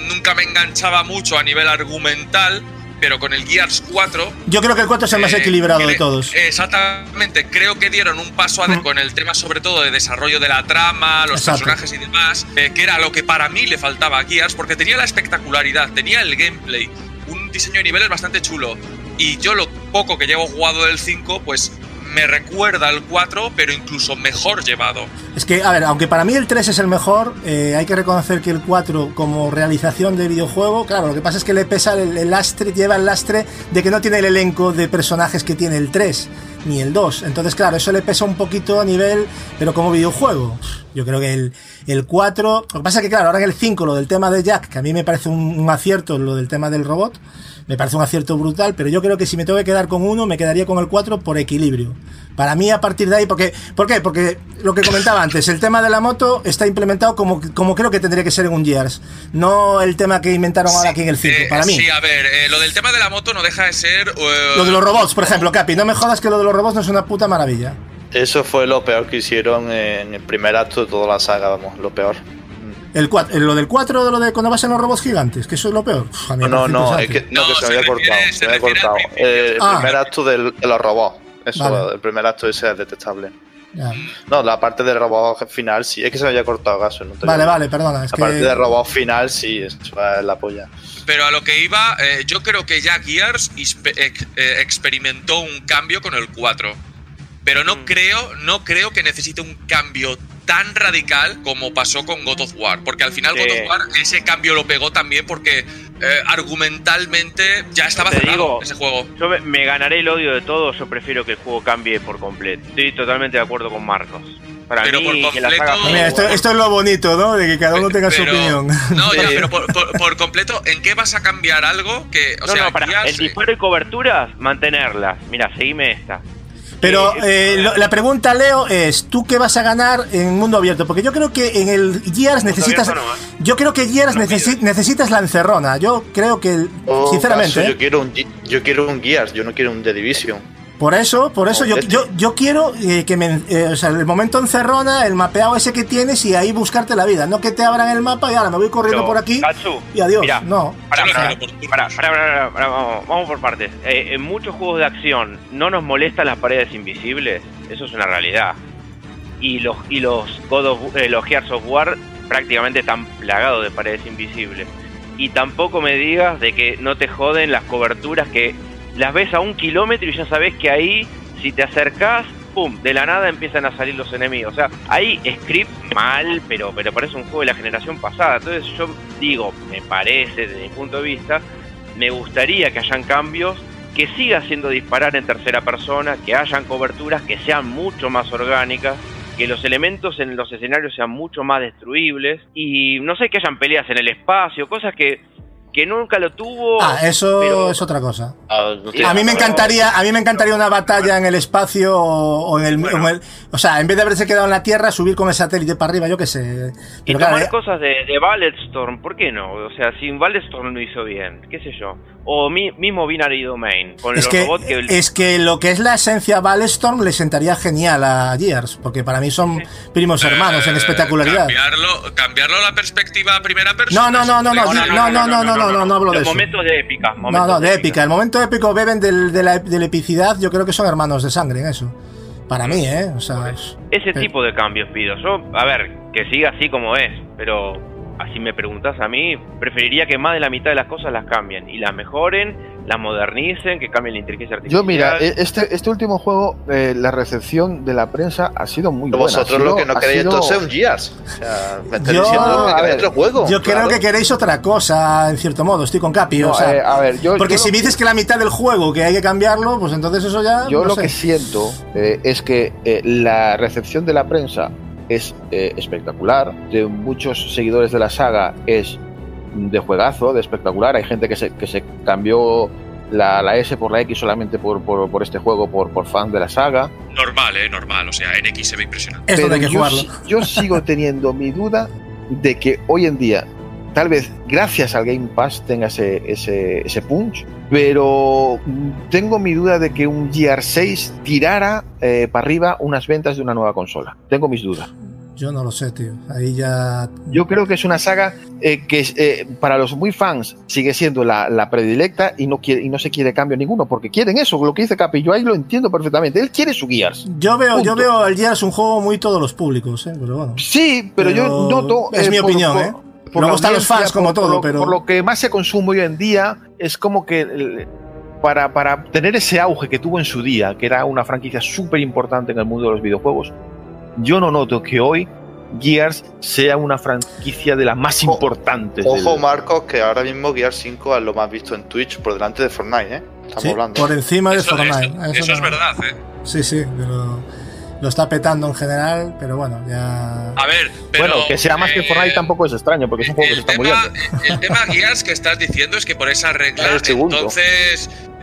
nunca me enganchaba mucho a nivel argumental, pero con el Gears 4 yo creo que el 4 es el más eh, equilibrado de todos. Exactamente, creo que dieron un paso Mm. con el tema sobre todo de desarrollo de la trama, los Exacto. personajes y demás, eh, que era lo que para mí le faltaba a Gears, porque tenía la espectacularidad, tenía el gameplay, un diseño de niveles bastante chulo. Y yo lo poco que llevo jugado del 5, pues me recuerda al 4, pero incluso mejor llevado. Es que, a ver, aunque para mí el 3 es el mejor, eh, hay que reconocer que el 4 como realización de videojuego, claro, lo que pasa es que le pesa el, el lastre, lleva el lastre de que no tiene el elenco de personajes que tiene el 3. Ni el 2. Entonces, claro, eso le pesa un poquito a nivel, pero como videojuego. Yo creo que el, el 4. Lo que pasa es que, claro, ahora en el 5, lo del tema de Jack, que a mí me parece un, un acierto, lo del tema del robot, me parece un acierto brutal, pero yo creo que si me tengo que quedar con uno, me quedaría con el 4 por equilibrio. Para mí, a partir de ahí, porque, ¿por qué? Porque lo que comentaba antes, el tema de la moto está implementado como, como creo que tendría que ser en un Gears, no el tema que inventaron ahora aquí en el 5, Eh, para mí. Sí, a ver, eh, lo del tema de la moto no deja de ser. eh, Lo de los robots, por ejemplo, Capi, no me jodas que lo de los robots no es una puta maravilla. Eso fue lo peor que hicieron en el primer acto de toda la saga, vamos, lo peor. El cua- lo del 4, de lo de cuando vas en los robots gigantes, que eso es lo peor. Uf, No, parece no, es que, no, No, que se, se me había cortado. se Se me había cortado. Eh, el Ah. primer acto del- de los robots. Eso, Vale. el primer acto ese es detectable. Ya. No, la parte del robot final sí, es que se me había cortado caso. No Vale, digo. vale, perdona. Es La parte del que. robot final sí, es la polla. Pero a lo que iba, eh, yo creo que ya Gears ex- eh, experimentó un cambio con el 4. Pero Mm. no creo, no creo que necesite un cambio tan radical como pasó con God of War. Porque al final Sí. God of War ese cambio lo pegó también porque eh, argumentalmente ya estaba Te cerrado digo, ese juego. Yo me, me ganaré el odio de todos, yo prefiero que el juego cambie por completo. Estoy totalmente de acuerdo con Marcos. Para Pero mí, por que la completo- saga Mira, esto, esto es lo bonito, ¿no? De que cada uno tenga su opinión. No, ya, [LAUGHS] pero por, por- por completo, ¿en qué vas a cambiar algo que, o no, sea, no, para el disparo y coberturas, mantenerlas. Mira, seguime esta. Pero Eh, eh, lo- la pregunta, Leo, es: ¿tú qué vas a ganar en mundo abierto? Porque yo creo que en el Gears necesitas. no, ¿eh? Yo creo que Gears No necesi- pide. necesitas la encerrona. Yo creo que, Oh, sinceramente, caso, ¿eh? yo quiero un yo quiero un Gears, yo no quiero un The Division. Por eso, por eso yo, yo, yo quiero eh, que me, eh, o sea, el momento encerrona, el mapeado ese que tienes y ahí buscarte la vida. No que te abran el mapa y ahora me voy corriendo Pero, por aquí Katsu, y adiós. mira, no. Pará, pará, pará, pará, vamos, vamos por partes. Eh, en muchos juegos de acción no nos molestan las paredes invisibles, eso es una realidad. Y los y los God of- eh, los Gears of War prácticamente están plagados de paredes invisibles. Y tampoco me digas de que no te joden las coberturas que las ves a un kilómetro y ya sabes que ahí, si te acercás, pum, de la nada empiezan a salir los enemigos. O sea, hay script mal, pero, pero parece un juego de la generación pasada. Entonces yo digo, me parece, desde mi punto de vista, me gustaría que hayan cambios, que siga siendo disparar en tercera persona, que hayan coberturas que sean mucho más orgánicas, que los elementos en los escenarios sean mucho más destruibles y no sé, que hayan peleas en el espacio, cosas que, que nunca lo tuvo. Ah, eso pero- es otra cosa. Ah, A mí me encantaría, a mí me encantaría una batalla en el espacio o, o en el, Bueno. o en el- o sea, en vez de haberse quedado en la Tierra, subir con el satélite para arriba, yo qué sé. Y Pero claro, tomar eh, cosas de, de Balletstorm, ¿por qué no? O sea, si Balletstorm lo hizo bien, qué sé yo. O mi, mismo Binary Domain, con es los que, robots que... es que lo que es la esencia Ballestorm le sentaría genial a Gears, porque para mí son primos hermanos en Eh, espectacularidad. Cambiarlo, cambiarlo a la perspectiva a primera persona. No, no, no, no, no, no, no, no, no, no, no hablo de eso. momentos de épica. No, no, de épica. El momento épico beben de, la, de la epicidad, yo creo que son hermanos de sangre en eso. Para mí, ¿eh? O sea, es- Ese tipo de cambios pido. Yo, a ver, que siga así como es, pero así me preguntas a mí, preferiría que más de la mitad de las cosas las cambien y las mejoren, las modernicen, que cambien la inteligencia artificial. Yo, mira, eh, este, este último juego, eh, la recepción de la prensa ha sido muy buena. Vosotros sido- lo que no queréis sido- entonces es un Gears. O sea, me estáis Yo- diciendo que ver, otro juego. yo claro. creo que queréis otra cosa, en cierto modo. Estoy con Capi, No, o sea. eh, a ver, yo, porque yo si lo- me dices que la mitad del juego que hay que cambiarlo, pues entonces eso ya. Yo no lo sé. que siento eh, es que eh, la recepción de la prensa es eh, espectacular, de muchos seguidores de la saga es de juegazo, de espectacular. Hay gente que se, que se cambió la, la S por la X solamente por, por, por este juego, por, por fan de la saga. Normal, eh, normal. O sea, en X se ve impresionante. Esto hay que yo, jugarlo. yo sigo [LAUGHS] teniendo mi duda de que hoy en día, tal vez gracias al Game Pass tenga ese, ese, ese punch, pero tengo mi duda de que un GR6 tirara eh, para arriba unas ventas de una nueva consola. Tengo mis dudas. Yo no lo sé, tío. Ahí ya. Yo creo que es una saga eh, que eh, para los muy fans sigue siendo la, la predilecta y no, quiere, y no se quiere cambio ninguno, porque quieren eso, lo que dice Capi, yo ahí lo entiendo perfectamente. Él quiere su Gears. Yo veo, yo veo el Gears un juego muy todos los públicos, ¿eh? Pero bueno. Sí, pero, yo noto. es eh, mi por- opinión, por- ¿eh? por la están los fans como todo, lo- pero- Por lo que más se consume hoy en día, es como que. el- Para, para tener ese auge que tuvo en su día, que era una franquicia súper importante en el mundo de los videojuegos, yo no noto que hoy Gears sea una franquicia de las más Ojo- importantes. Ojo, del- Marcos, que ahora mismo Gears 5 es lo más visto en Twitch por delante de Fortnite, ¿eh? Estamos Sí, hablando. por encima de Eso, Fortnite. eso- eso es verdad, eh. Sí, sí, pero lo está petando en general, pero bueno, ya. A ver, pero. bueno, que sea más que eh, Fortnite tampoco es extraño, porque es un juego que se está tema, muriendo. el tema Gears que estás diciendo es que por esa regla, segundo.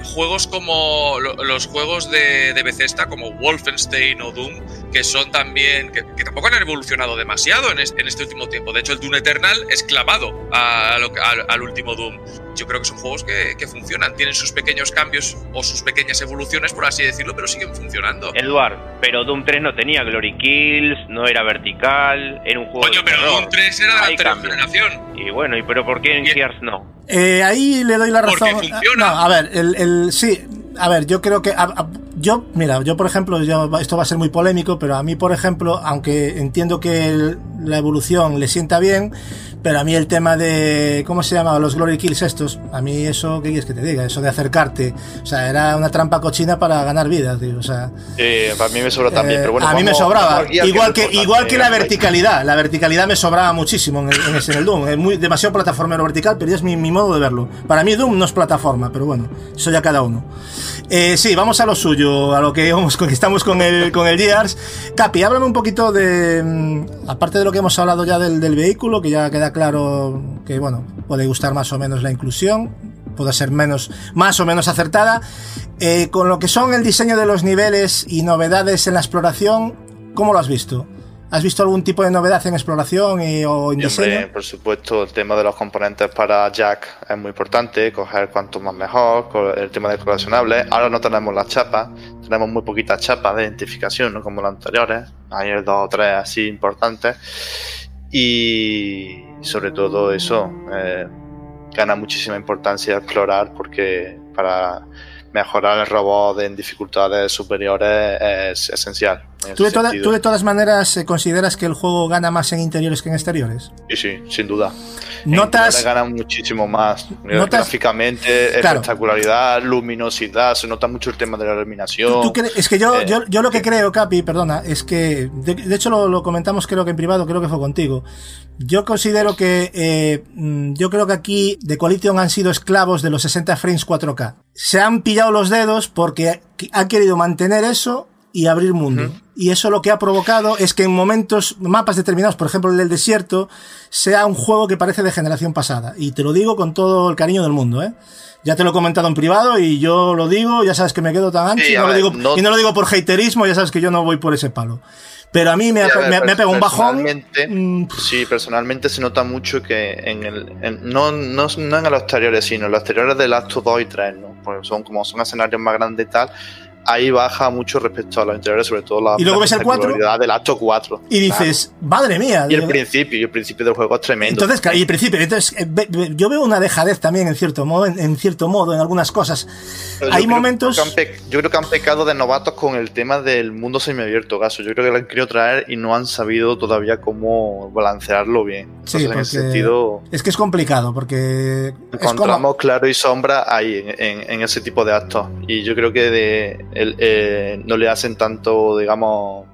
Juegos como lo- los juegos de, de Bethesda, como Wolfenstein o Doom, que son también, que, que tampoco han evolucionado demasiado en este, en este último tiempo. De hecho, el Doom Eternal es clavado a lo al, último Doom. Yo creo que son juegos que, que funcionan, tienen sus pequeños cambios o sus pequeñas evoluciones, por así decirlo, pero siguen funcionando. Eduard, pero Doom 3 no tenía Glory Kills, no era vertical, era un juego Coño, de pero terror. Doom 3 era de la anterior generación. Y bueno, ¿y pero por qué en Y- Gears no? Eh, ahí le doy la Porque razón. funciona. No, a ver, el, el- sí, a ver, yo creo que a- a- yo, mira, yo por ejemplo, yo, esto va a ser muy polémico, pero a mí, por ejemplo, aunque entiendo que el- la evolución le sienta bien, pero a mí el tema de, ¿cómo se llama? Los Glory Kills estos, a mí eso, ¿qué quieres que te diga? Eso de acercarte, o sea, era una trampa cochina para ganar vidas, tío, o sea, Eh, para mí me sobra también, eh, pero bueno. a mí me sobraba. igual que, igual que la verticalidad. La verticalidad me sobraba muchísimo en el, en ese- en el Doom. Es muy, demasiado plataformero vertical, pero ya es mi, mi modo de verlo. Para mí Doom no es plataforma, pero bueno, eso ya cada uno. Eh, sí, vamos a lo suyo, a lo que vamos [LAUGHS] estamos con el, con el Gears. Capi, háblame un poquito de, mm, aparte de lo que hemos hablado ya del, del vehículo, que ya queda claro que, bueno, puede gustar más o menos la inclusión, puede ser menos, más o menos acertada. Eh, con lo que son el diseño de los niveles y novedades en la exploración, ¿cómo lo has visto? ¿Has visto algún tipo de novedad en exploración y, o en hombre, diseño? por supuesto, el tema de los componentes para Jack es muy importante, coger cuanto más mejor, el tema de coleccionables. Ahora no tenemos las chapas, tenemos muy poquitas chapas de identificación, no como las anteriores. Hay dos o tres así importantes. Y sobre todo eso, eh, gana muchísima importancia explorar porque para mejorar el robot en dificultades superiores es esencial. ¿Tú de, ese toda- sentido. tú de todas maneras eh, consideras que el juego gana más en interiores que en exteriores? Sí, sí, sin duda. ¿Notas- ganan muchísimo más. ¿Notas- Gráficamente, Claro. espectacularidad, luminosidad, se nota mucho el tema de la iluminación. ¿Tú cre- es que yo, Eh, yo, yo lo que creo, Capi, perdona, es que, de, de hecho lo, lo comentamos creo que en privado, creo que fue contigo. Yo considero que, eh, mm, yo creo que aquí The Coalition han sido esclavos de los 60 frames 4K. Se han pillado los dedos porque han querido mantener eso y abrir mundo. Y eso lo que ha provocado es que en momentos, mapas determinados, por ejemplo el del desierto, sea un juego que parece de generación pasada. Y te lo digo con todo el cariño del mundo, ¿eh? Ya te lo he comentado en privado y yo lo digo, ya sabes que me quedo tan ancho Sí, y, no lo ver, digo, no- y no lo digo por haterismo, ya sabes que yo no voy por ese palo. Pero a mí me, Sí, a ver, me me ha pegado un bajón. mm, Sí, personalmente se nota mucho que en el. en- no, no, no en los exteriores, sino en los exteriores del acto 2 y 3, ¿no? Porque son como son escenarios más grandes y tal. Ahí baja mucho respecto a los interiores, sobre todo la, ¿Y luego la ves el 4? espectacularidad del acto 4. y dices, madre mía. Y el principio, y el principio del juego es tremendo. Entonces, y el principio, entonces, eh, yo veo una dejadez también en cierto modo, en, en cierto modo, en algunas cosas. Pero Hay momentos. yo creo que han pecado de novatos con el tema del mundo semiabierto, Gaso. Yo creo que lo han querido traer y no han sabido todavía cómo balancearlo bien. Sí, Entonces, en porque ese sentido, es que es complicado, porque como, encontramos claro y sombra ahí, en, en- en ese tipo de actos. Y yo creo que de, el- eh, no le hacen tanto, digamos,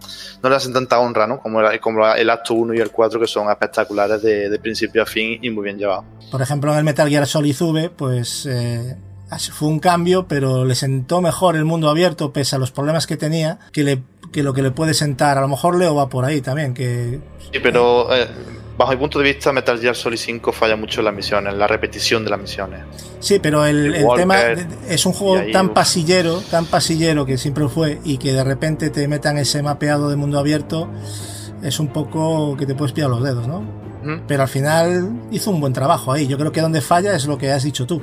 no le hacen tanta honra, ¿no? Como, el acto 1 y el 4, que son espectaculares de, de principio a fin y muy bien llevados. por ejemplo, en el Metal Gear Solid V, pues eh, fue un cambio, pero le sentó mejor el mundo abierto, pese a los problemas que tenía, que, le, que lo que le puede sentar. A lo mejor Leo va por ahí también, que Sí, pero eh, bajo mi punto de vista, Metal Gear Solid 5 falla mucho en las misiones, en la repetición de las misiones. Sí, pero el, tema es un juego ahí, tan uf. pasillero, tan pasillero que siempre fue y que de repente te metan ese mapeado de mundo abierto, es un poco que te puedes pillar los dedos, ¿no? Pero al final hizo un buen trabajo ahí. Yo creo que donde falla es lo que has dicho tú.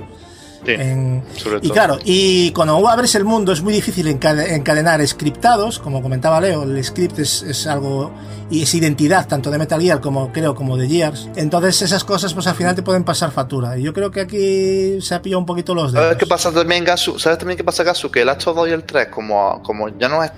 Sí, En- sobre y todo. claro, y cuando abres el mundo es muy difícil encade- encadenar scriptados, como comentaba Leo, el script es, es algo y es identidad tanto de Metal Gear como creo como de Gears. Entonces esas cosas pues al final te pueden pasar factura. Y yo creo que aquí se ha pillado un poquito los dedos. ¿Sabes qué pasa también, Gasu? ¿Sabes también qué pasa, Gasu? Que el acto 2 y el 3, como, como ya no es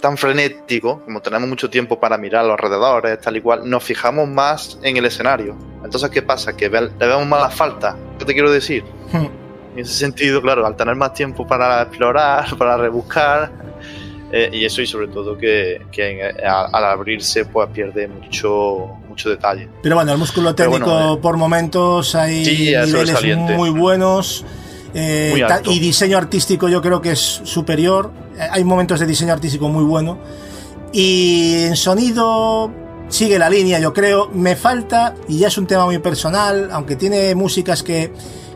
tan, frenético, como tenemos mucho tiempo para mirar a los alrededores, tal y cual, nos fijamos más en el escenario. Entonces, ¿qué pasa? Que le vemos más la falta. ¿Qué te quiero decir? Hmm. En ese sentido, claro, al tener más tiempo para explorar, [LAUGHS] para rebuscar, eh, y eso, y sobre todo que, que en- al, abrirse, pues pierde mucho, mucho detalle. Pero bueno, el músculo técnico bueno, eh. por momentos hay Sí, es niveles muy buenos Eh, y diseño artístico yo creo que es superior. Eh, Hay momentos de diseño artístico muy bueno. Y en sonido sigue la línea, yo creo. Me falta, y ya es un tema muy personal, aunque tiene músicas que,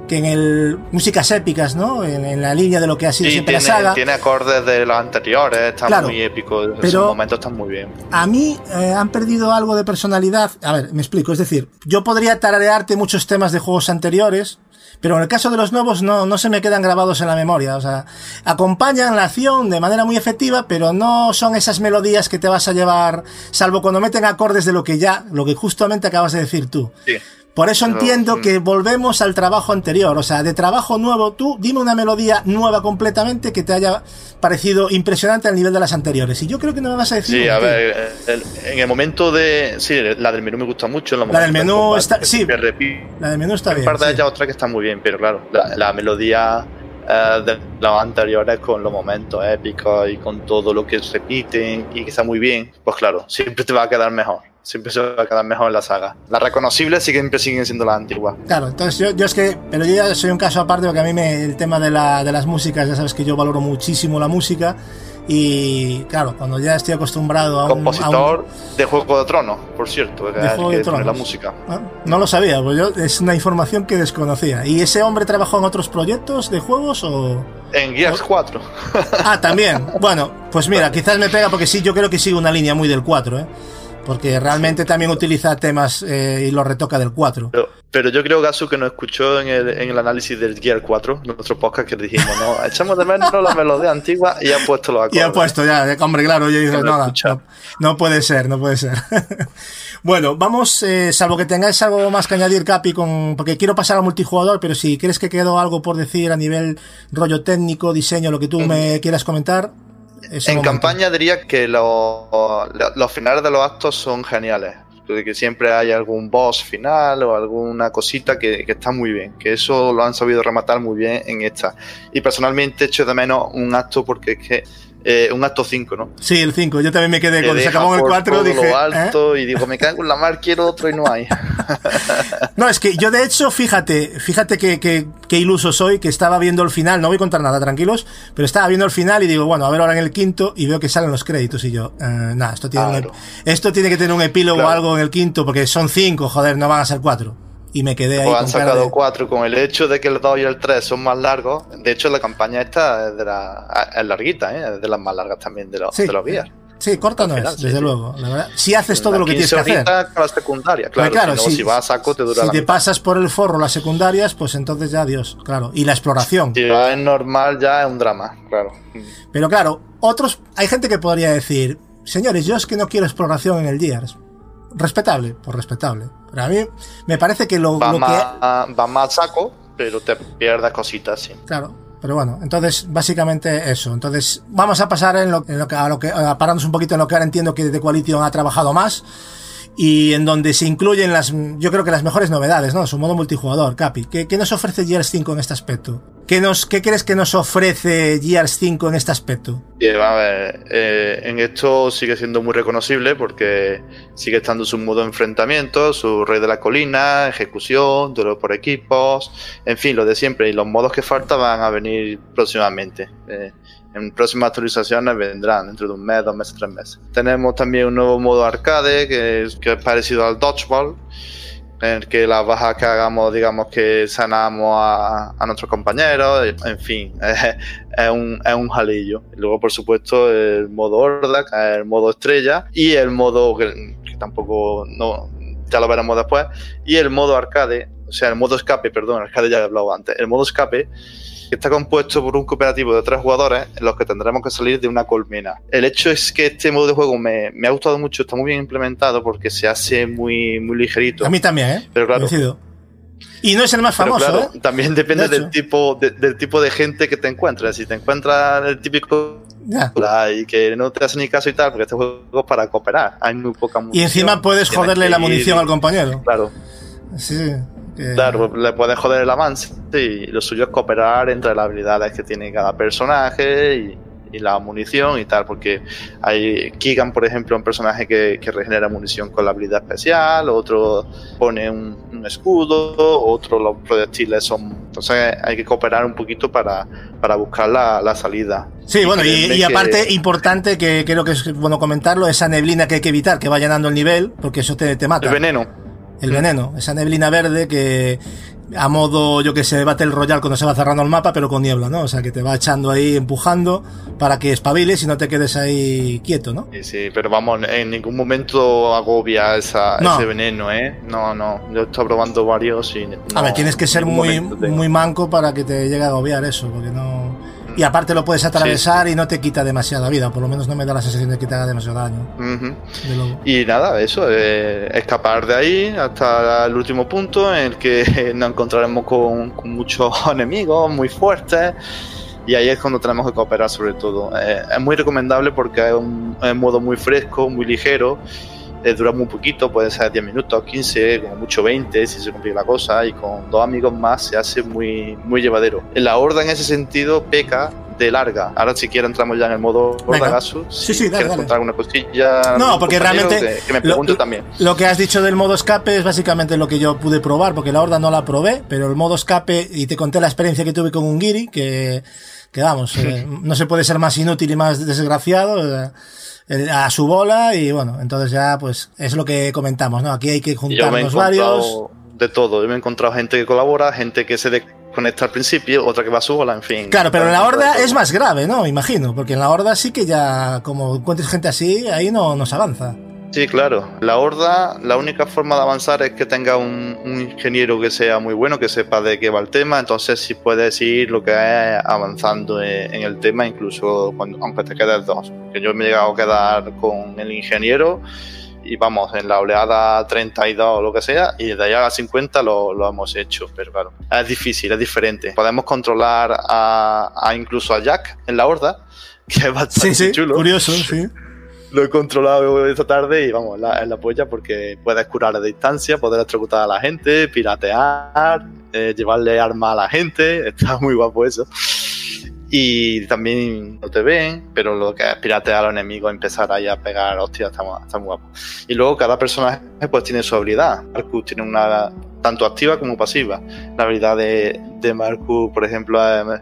que en el. músicas épicas, ¿no? En, en la línea de lo que ha sido Sí, siempre tiene, la saga. tiene acordes de los anteriores, está Claro, muy épico. Esos pero- momentos están muy bien. A mí eh, han perdido algo de personalidad. A ver, me explico. Es decir, yo podría tararearte muchos temas de juegos anteriores, pero en el caso de los nuevos no, no se me quedan grabados en la memoria. O sea, acompañan la acción de manera muy efectiva, pero no son esas melodías que te vas a llevar, salvo cuando meten acordes de lo que ya, lo que justamente acabas de decir tú. Sí. Por eso Pero, entiendo mm. que volvemos al trabajo anterior. O sea, de trabajo nuevo, tú dime una melodía nueva completamente que te haya parecido impresionante al nivel de las anteriores. Y yo creo que no me vas a decir. Sí, a ver, el- en el momento de. Sí, la del menú me gusta mucho. La del menú combate, está- sí. La del menú está bien. par de sí. ellas, otra que está muy bien, pero claro, la, la melodía eh, de los anteriores con los momentos épicos y con todo lo que repiten y que está muy bien, pues claro, siempre te va a quedar mejor. Siempre se va a quedar mejor en la saga. Las reconocibles siempre siguen siendo las antiguas. Claro, entonces yo, yo es que, pero yo ya soy un caso aparte porque a mí me, el tema de, la, de las músicas, ya sabes que yo valoro muchísimo la música y claro, cuando ya estoy acostumbrado a un... a un- Compositor de Juego de Tronos, por cierto, que De el Juego que de pone la Tronos. música. Ah, No lo sabía, pues yo es una información que desconocía. ¿Y ese hombre trabajó en otros proyectos de juegos o...? En Gears 4. Ah, también. [LAUGHS] Bueno, pues mira, quizás me pega porque sí, yo creo que sigue una línea muy del 4, ¿eh? Porque realmente también utiliza temas eh, y los retoca del 4. Pero, pero yo creo, Gasu, que nos escuchó en el, en el análisis del Gear 4, nuestro podcast, que dijimos, no, [LAUGHS] echamos de menos la melodía antigua y ha puesto los acordes. Y ha puesto ya, hombre, claro, yo lo escucha. no, no puede ser, no puede ser. [LAUGHS] bueno, vamos, eh, salvo que tengáis algo más que añadir, Capi, con, porque quiero pasar al multijugador, pero si crees que quedó algo por decir a nivel rollo técnico, diseño, lo que tú me quieras comentar. En momento. campaña diría que lo- lo- los finales de los actos son geniales. Que siempre hay algún boss final o alguna cosita que, que está muy bien. Que eso lo han sabido rematar muy bien en esta. Y personalmente echo de menos un acto porque es que. Eh, un acto 5, ¿no? Sí, el 5, yo también me quedé, Que cuando se acabó el por 4 todo dije... lo ¿eh? alto y digo, me cago en la mar, quiero otro y no hay. [LAUGHS] No, es que yo de hecho, fíjate, fíjate que, que, que iluso soy, que estaba viendo el final, no voy a contar nada, tranquilos, pero estaba viendo el final y digo, bueno, a ver ahora en el quinto y veo que salen los créditos y yo, eh, nada, esto tiene, Claro. esto tiene que tener un epílogo Claro. o algo en el quinto, porque son cinco, joder, no van a ser cuatro. Y me quedé ahí. O han con cara sacado de- cuatro con el hecho de que el 2 y el 3 son más largos. De hecho, la campaña esta es, de la, es larguita, ¿eh? es de las más largas también de los, Sí. de los guías. Sí, corta no final, es, desde sí. luego, la verdad. Si haces todo lo que tienes 15 que hacer. la secundaria, claro. Pues claro, si, vas a saco te dura Si la te mitad. pasas por el forro las secundarias, pues entonces ya adiós, claro. Y la exploración. Si vas en normal ya es un drama, claro. Pero claro, otros, hay gente que podría decir, señores, yo es que no quiero exploración en el Gears. Respetable, por respetable. Pero a mí me parece que lo, Va lo que... más, va más saco, pero te pierdas cositas, sí. Claro, pero bueno, entonces básicamente eso. Entonces vamos a pasar en lo, en lo que, a lo que, a un poquito en lo que ahora entiendo que The Coalition ha trabajado más y en donde se incluyen las, yo creo que las mejores novedades, ¿no? Su modo multijugador, Capi. ¿Qué, qué nos ofrece Gears 5 en este aspecto? ¿Qué, nos, ¿Qué crees que nos ofrece Gears 5 en este aspecto? Y, a ver, eh, en esto sigue siendo muy reconocible porque sigue estando su modo de enfrentamiento, su rey de la colina, ejecución, duelo por equipos, en fin, lo de siempre. Y los modos que faltan van a venir próximamente. Eh, en próximas actualizaciones vendrán dentro de un mes, dos meses, tres meses. Tenemos también un nuevo modo arcade que es, que es parecido al Dodgeball, en el que las bajas que hagamos, digamos que sanamos a, a nuestros compañeros, en fin, [LAUGHS] es, un, es un jalillo. Y luego, por supuesto, el modo horda, el modo estrella, y el modo que, tampoco, no, ya lo veremos después, y el modo arcade, o sea, el modo escape, perdón, arcade ya he hablado antes, el modo escape, que está compuesto por un cooperativo de tres jugadores en los que tendremos que salir de una colmena. El hecho es que este modo de juego me, me ha gustado mucho, está muy bien implementado porque se hace muy, muy ligerito. A mí también, ¿eh? Pero claro. Y no es el más famoso, claro, ¿eh? también depende De del tipo de, del tipo de gente que te encuentres. Si te encuentras el típico Ya. y que no te hace ni caso y tal, porque este juego es para cooperar. Hay muy poca munición. Y encima puedes joderle la munición al compañero. Claro, Sí, sí. Que- claro, le puedes joder el avance y lo suyo es cooperar entre las habilidades que tiene cada personaje y, y la munición y tal, porque hay Keegan, por ejemplo, un personaje que, que regenera munición con la habilidad especial, otro pone un, un escudo, otro los proyectiles son Entonces hay que cooperar un poquito para, para buscar la, la salida. Sí, bueno, y, que- aparte, importante, que creo que es bueno comentarlo, esa neblina que hay que evitar, que va llenando el nivel, porque eso te, te mata. El veneno. El veneno, esa neblina verde que a modo, yo que sé, Battle Royale cuando se va cerrando el mapa, pero con niebla, ¿no? O sea, que te va echando ahí, empujando, para que espabiles y no te quedes ahí quieto, ¿no? Sí, sí, pero vamos, en ningún momento agobia esa, No. ese veneno, ¿eh? No, no. Yo he estado probando varios y. A no, ver, tienes que ser muy, muy manco para que te llegue a agobiar eso, porque no... Y aparte lo puedes atravesar y no te quita demasiada vida, por lo menos no me da la sensación de que te haga demasiado daño. De. Y nada, eso, eh, escapar de ahí hasta el último punto en el que [LAUGHS] nos encontraremos con, con muchos [LAUGHS] enemigos muy fuertes. Y ahí es cuando tenemos que cooperar sobre todo. Eh, es muy recomendable porque es un, es un modo muy fresco, muy ligero. Eh, dura muy poquito, puede ser 10 minutos, 15, como mucho 20 si se complica la cosa. Y con dos amigos más se hace muy, muy llevadero. La horda en ese sentido peca de larga. Ahora si quieres entramos ya en el modo Venga. horda Gasus. Sí, si sí, dale, dale. alguna cosilla. No, porque realmente Que, que me pregunte lo- también. Lo que has dicho del modo escape es básicamente lo que yo pude probar, porque la horda no la probé, pero el modo escape, y te conté la experiencia que tuve con un Giri, que, que vamos, [LAUGHS] eh, no se puede ser más inútil y más desgraciado, eh, a su bola, y bueno, entonces ya, pues, es lo que comentamos, ¿no? Aquí hay que juntarnos varios. de todo. Yo me he encontrado gente que colabora, gente que se desconecta al principio, otra que va a su bola, en fin. Claro, pero en la horda eso. es más grave, ¿no? Imagino, porque en la horda sí que ya, como encuentres gente así, ahí no nos avanza. Sí, claro. La horda, la única forma de avanzar es que tenga un, un ingeniero que sea muy bueno, que sepa de qué va el tema. Entonces, si puedes ir lo que es avanzando en, en el tema, incluso cuando, aunque te quedes dos. Que yo me he llegado a quedar con el ingeniero y vamos, en la oleada 32 o lo que sea, y de allá a la 50 lo, lo hemos hecho. Pero claro, es difícil, es diferente. Podemos controlar a, a incluso a Jack en la horda, [LAUGHS] que es bastante Sí, sí, chulo curioso, sí. Lo he controlado esta tarde y vamos, es la polla porque puedes curar a distancia, poder electrocutar a la gente, piratear, eh, llevarle armas a la gente, [LAUGHS] está muy guapo eso. Y también no te ven, pero lo que es piratear a los enemigos, empezar ahí a pegar hostias, está, mu- está muy guapo. Y luego cada personaje pues tiene su habilidad. Marcus tiene una tanto activa como pasiva. La habilidad de, de Marcus, por ejemplo, es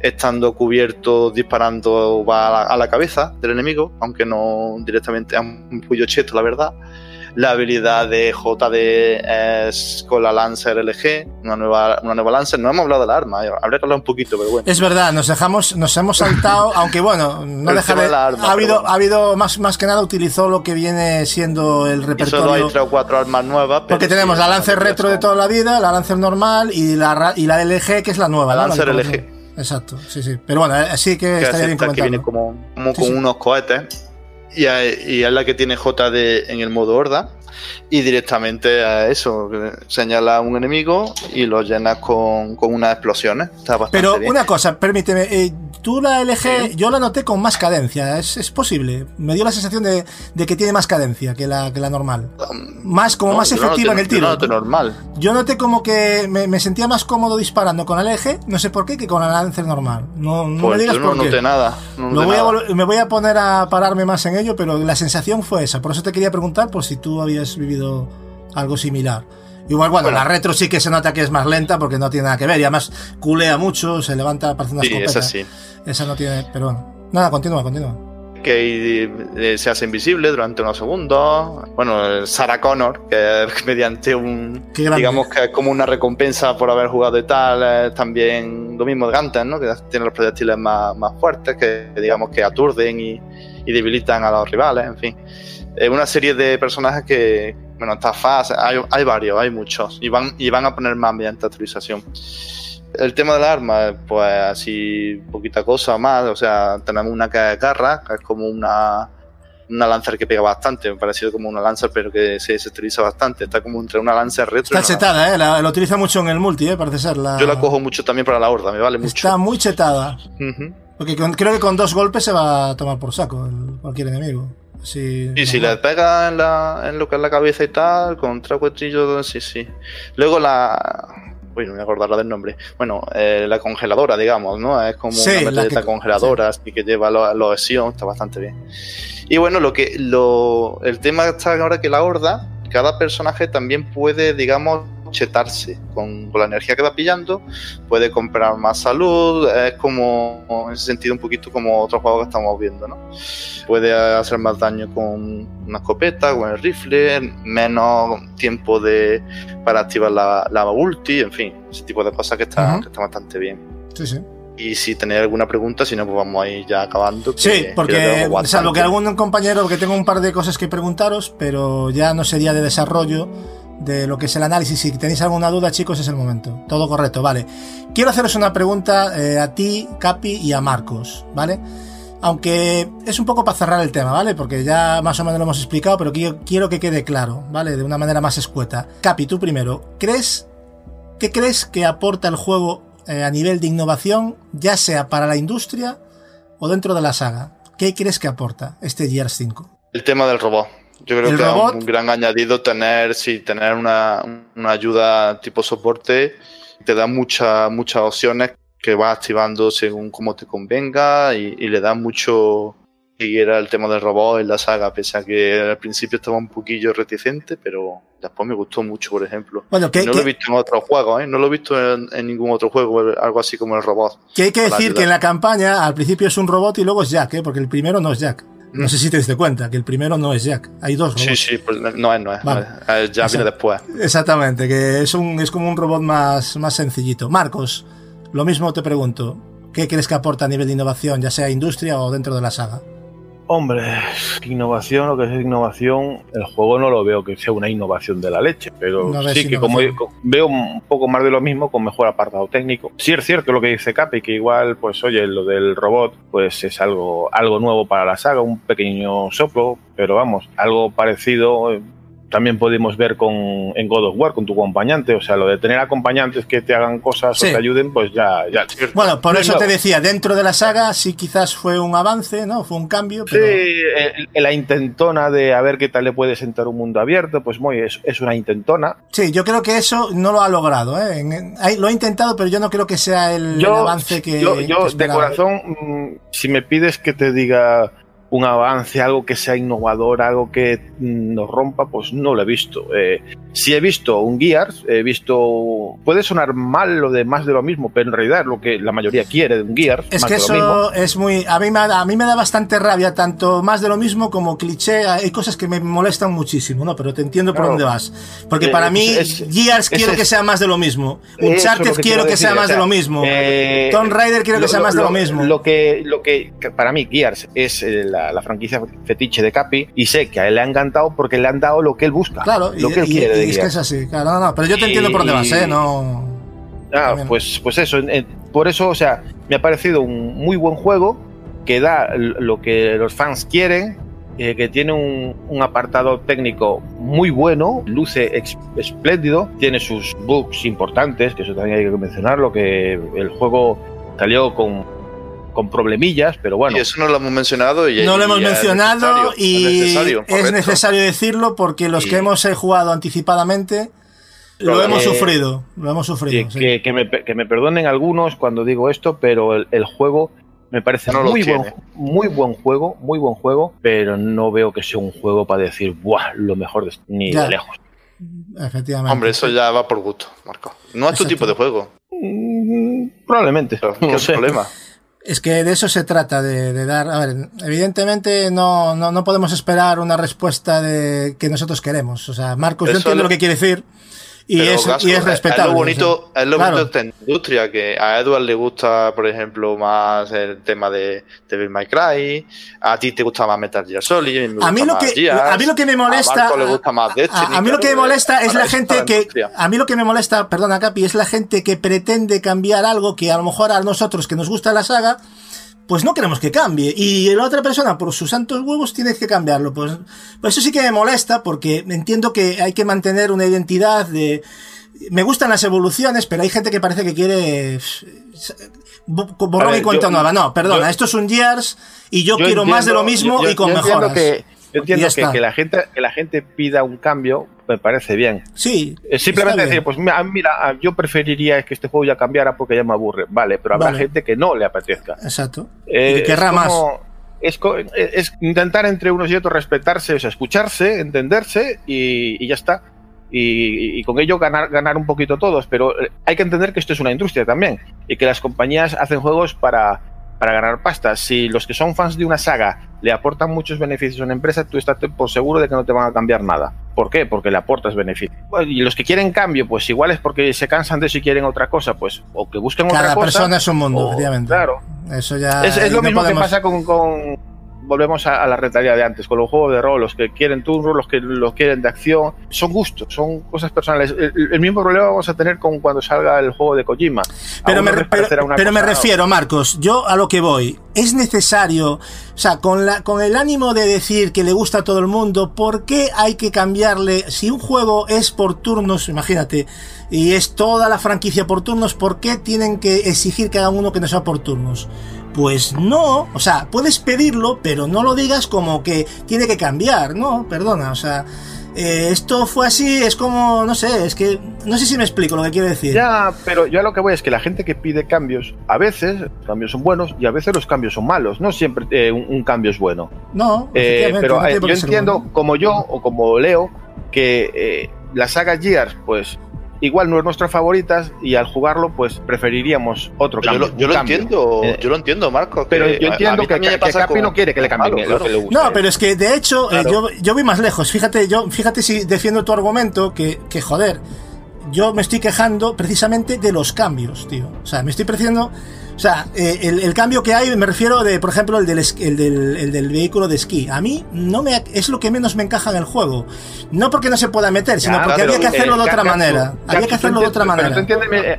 estando cubierto, disparando, va a la, a la cabeza del enemigo, aunque no directamente es un puyo cheto, la verdad. La habilidad de JD es con la Lancer LG, una nueva, una nueva Lancer. No hemos hablado de la arma, eh, habría que hablar un poquito, pero bueno. Es verdad, nos dejamos, nos hemos saltado, [LAUGHS] aunque bueno, no El deja tema de, arma, ha habido, bueno. ha habido más, más que nada utilizó lo que viene siendo el Y solo hay repertorio. tres o cuatro armas nuevas. Porque tenemos sí, la Lancer retro de toda la vida, la Lancer normal y la, y la LG que es la nueva. La. Lancer LG. Exacto, sí, sí. Pero bueno, eh, sí que que, es estaría bien que viene como, como Sí, con sí. unos cohetes. Y, es- y es la que tiene JD en el modo horda. Y directamente a eso, señala a un enemigo y lo llenas con, con unas explosiones. Está Pero bien. una cosa, permíteme, eh, tú la LG, yo la noté con más cadencia, ¿es, es posible? Me dio la sensación de, de que tiene más cadencia que la, que la normal. Más, como No, más yo no efectiva noté- en el yo tiro. no noté normal. Yo noté como que me, me sentía más cómodo disparando con la LG, no sé por qué, que con la Lancer normal. No, no Pues me digas yo no por qué. nada. Lo voy nada. me voy a poner a pararme más en ello, pero la sensación fue esa. Por eso te quería preguntar por si tú habías vivido algo similar. Igual, bueno, Bueno. la retro sí que se nota que es más lenta porque no tiene nada que ver. Y además culea mucho, se levanta, parece una Sí, escopeta. esa sí. Esa no tiene, pero bueno. Nada, continúa, continúa. que eh, se hace invisible durante unos segundos. Bueno, Sarah Connor, que [LAUGHS] mediante un. Digamos que es como una recompensa por haber jugado y tal. también lo mismo de Gantes, ¿no? Que tiene los proyectiles más, más fuertes, que digamos que aturden y, y debilitan a los rivales, en fin. Es una serie de personajes que. Bueno, está fácil, hay, hay varios, hay muchos, y van, y van a poner más mediante actualización. El tema del arma, pues así poquita cosa más, o sea, tenemos una que es garra, que es como una, una Lancer que pega bastante, parecido como una Lancer, pero que se, se utiliza bastante, está como entre una Lancer retro Está y chetada, ¿eh? La, la utiliza mucho en el multi, ¿eh? Parece ser. La... Yo la cojo mucho también para la horda, me vale mucho. Está muy chetada. Ujú. Porque con- creo que con dos golpes se va a tomar por saco el- cualquier enemigo. Así, Y si le pega en, la, en lo que es la cabeza y tal, con tres cuetrillos, sí, sí. Luego la. Uy, no me acordará del nombre. Bueno, eh, la congeladora, digamos, ¿no? Es como Sí, una metralleta congeladora, así que lleva los lo Sion, está bastante bien. Y bueno, lo que lo, el tema está ahora que la horda, cada personaje también puede, digamos, chetarse con, con la energía que va pillando, puede comprar más salud, es como en ese sentido un poquito como otros juegos que estamos viendo, ¿no? Puede hacer más daño con una escopeta, con el rifle, menos tiempo de para activar la, la ulti, en fin, ese tipo de cosas que está, que está bastante bien. Sí, sí. Y si tenéis alguna pregunta, si no, pues vamos a ir ya acabando. Sí, porque salvo que algún compañero, que tengo un par de cosas que preguntaros, pero ya no sería de desarrollo de lo que es el análisis. Si tenéis alguna duda, chicos, es el momento. Todo correcto, vale. Quiero haceros una pregunta eh, a ti, Capi, y a Marcos, ¿vale? Aunque es un poco para cerrar el tema, ¿vale? Porque ya más o menos lo hemos explicado, pero quiero, quiero que quede claro, ¿vale? De una manera más escueta. Capi, tú primero, ¿crees ¿Qué crees que aporta el juego eh, a nivel de innovación, ya sea para la industria o dentro de la saga? ¿Qué crees que aporta este Gears 5? El tema del robot. Yo creo ¿El que es un gran añadido tener, sí, tener una, una ayuda tipo soporte. Te da mucha- muchas opciones que vas activando según cómo te convenga y, y le da mucho y era el tema del robot en la saga, pese a que al principio estaba un poquillo reticente, pero después me gustó mucho, por ejemplo. Bueno, ¿qué, no qué- lo he visto en otros juegos, ¿eh? No lo he visto en, en ningún otro juego, algo así como el robot. que hay que decir ayudar. que en la campaña al principio es un robot y luego es Jack, ¿eh? porque el primero no es Jack. No sé si te diste cuenta que el primero no es Jack. Hay dos robots. Sí, sí, pues no es, no es. Vale. Eh, Ya Exacto. viene después. Exactamente, que es, un, es como un robot más, más sencillito. Marcos, lo mismo te pregunto. ¿Qué crees que aporta a nivel de innovación, ya sea industria o dentro de la saga? Hombre, innovación, lo que es innovación, el juego no lo veo que sea una innovación de la leche, pero No sí que como veo un poco más de lo mismo con mejor apartado técnico. Sí es cierto lo que dice Capi, que igual, pues oye, lo del robot, pues es algo, algo nuevo para la saga, un pequeño soplo, pero vamos, algo parecido eh, también podemos ver con en God of War con tu acompañante, o sea, lo de tener acompañantes que te hagan cosas Sí. o te ayuden, pues ya, ya. Bueno, por No es eso te decía, dentro de la saga sí quizás fue un avance, ¿no? Fue un cambio, Sí, pero... eh, la intentona de a ver qué tal le puede sentar un mundo abierto, pues muy, es, es una intentona. Sí, yo creo que eso no lo ha logrado. ¿eh? Lo ha intentado, pero yo no creo que sea el, avance que. yo, que de corazón, mm, si me pides que te diga un avance, algo que sea innovador, algo que mm, nos rompa, pues no lo he visto. Eh, si he visto un Gears, he visto. Puede sonar mal lo de más de lo mismo, pero en realidad es lo que la mayoría quiere de un Gears. Es más que de lo mismo. eso es muy. A mí, me, da- a mí me da bastante rabia, tanto más de lo mismo como cliché. Hay cosas que me molestan muchísimo, ¿no? Pero te entiendo por Claro. dónde vas. Porque Eh, para mí, es- Gears es- quiero es- que sea más de lo mismo. Eso Uncharted que quiero que sea más o sea, de lo mismo. eh, Tomb Raider quiero que sea más de lo mismo. Lo que, lo que para mí Gears es eh, la, la franquicia fetiche de Capi y sé que a él le ha encantado porque le han dado lo que él busca. Claro, y, lo que él y- quiere de es que es así. Claro, no, no, pero yo te entiendo por dónde vas, ¿eh? No. Ah, También. pues, pues eso, eh, por eso, o sea, me ha parecido un muy buen juego que da lo que los fans quieren, eh, que tiene un, un apartado técnico muy bueno, luce ex- espléndido, tiene sus bugs importantes, que eso también hay que mencionarlo, que el juego salió con, con problemillas, pero bueno. Y eso no lo hemos mencionado. Y, No lo y hemos es mencionado necesario, y es necesario, es necesario decirlo porque los Y- que hemos eh, jugado anticipadamente lo hemos eh, sufrido. Lo hemos que, sufrido. sí. que- que me, que me perdonen algunos cuando digo esto, pero el, el juego me parece No muy buen, muy buen juego, muy buen juego, pero no veo que sea un juego para decir, ¡buah! Lo mejor de, ni Ya. de lejos. Efectivamente. Hombre, eso ya va por gusto, Marco. No es tu tipo de juego. Mm, Probablemente. Pero, [LAUGHS] no ¿Qué sé. el problema? Es que de eso se trata, de, de dar. A ver, evidentemente no, no, no podemos esperar una respuesta de que nosotros queremos. O sea, Marcos, yo Eso entiendo lo- lo que quiere decir y, Pero, es, Gasco, y es respetable. lo bonito, es lo claro. bonito de esta industria, que a Edward le gusta, por ejemplo, más el tema de Devil May Cry, a ti te gusta más Metal Gear Solid, me A mí, lo que, Gears, a mí lo que me molesta. A le gusta más Destiny, a, a mí lo que me molesta es la gente que. A mí lo que me molesta, perdona Capi, es la gente que pretende cambiar algo que a lo mejor a nosotros que nos gusta la saga. Pues no queremos que cambie. Y la otra persona, por sus santos huevos, tiene que cambiarlo. Pues, pues eso sí que me molesta, porque entiendo que hay que mantener una identidad de. Me gustan las evoluciones, pero hay gente que parece que quiere. bo- Borrón y cuenta nueva. No, perdona, yo- esto es un Gears y yo, Yo quiero más de lo mismo yo- y con mejoras. que- yo entiendo que, que la gente, que la gente pida un cambio, me parece bien. Sí. Eh, Simplemente decir, bien. pues mira, mira, yo preferiría que este juego ya cambiara porque ya me aburre. Vale, pero habrá Vale. gente que no le apetezca. Exacto. Eh, y que querrá más. Es, es intentar entre unos y otros respetarse, o sea, escucharse, entenderse y, y ya está. y, y con ello ganar, ganar un poquito todos. Pero eh, hay que entender que esto es una industria también y que las compañías hacen juegos para, para ganar pasta. Si los que son fans de una saga le aportan muchos beneficios a una empresa, tú estás por seguro de que no te van a cambiar nada. ¿Por qué? Porque le aportas beneficios. Bueno, y los que quieren cambio, pues igual es porque se cansan de eso y quieren otra cosa, pues o que busquen Cada otra cosa. persona es un mundo, o-. Claro. Eso ya. Es, es lo mismo podemos- que pasa con, con- volvemos a, a la retaría de antes, con los juegos de rol, los que quieren turno, los que los quieren de acción, son gustos, son cosas personales. El, el mismo problema vamos a tener con cuando salga el juego de Kojima. Pero, me, pero, pero me refiero, Marcos, yo a lo que voy. Es necesario, o sea, con, la, con el ánimo de decir que le gusta a todo el mundo, ¿por qué hay que cambiarle? Si un juego es por turnos, imagínate, y es toda la franquicia por turnos, ¿por qué tienen que exigir hagan uno que no sea por turnos? Pues no, o sea, puedes pedirlo, pero no lo digas como que tiene que cambiar, no, perdona, o sea, eh, esto fue así, es como, no sé, es que, no sé si me explico lo que quiero decir. Ya, pero yo a lo que voy es que la gente que pide cambios, a veces los cambios son buenos y a veces los cambios son malos. No siempre eh, un, un cambio es bueno. No, Eh, pero no yo entiendo, bueno. como yo o como Leo, que la saga Gears, pues igual no es nuestra favorita y al jugarlo, pues preferiríamos otro Yo cambio. lo, yo lo cambio. entiendo, Eh, yo lo entiendo, Marcos. pero que yo a- a entiendo que, que pasa Capi con- no quiere que le cambien lo claro. que le gusta. No, pero es que de hecho eh, Claro. yo, yo voy más lejos. Fíjate, yo, fíjate si defiendo tu argumento que, que joder, yo me estoy quejando precisamente de los cambios, tío. O sea, me estoy preciando, o sea, eh, el, el cambio que hay, me refiero de, por ejemplo, el del, el del, el del vehículo de esquí. A mí no me es lo que menos me encaja en el juego. No porque no se pueda meter, sino Ya, porque había que hacerlo de otra manera. Había que hacerlo de otra manera.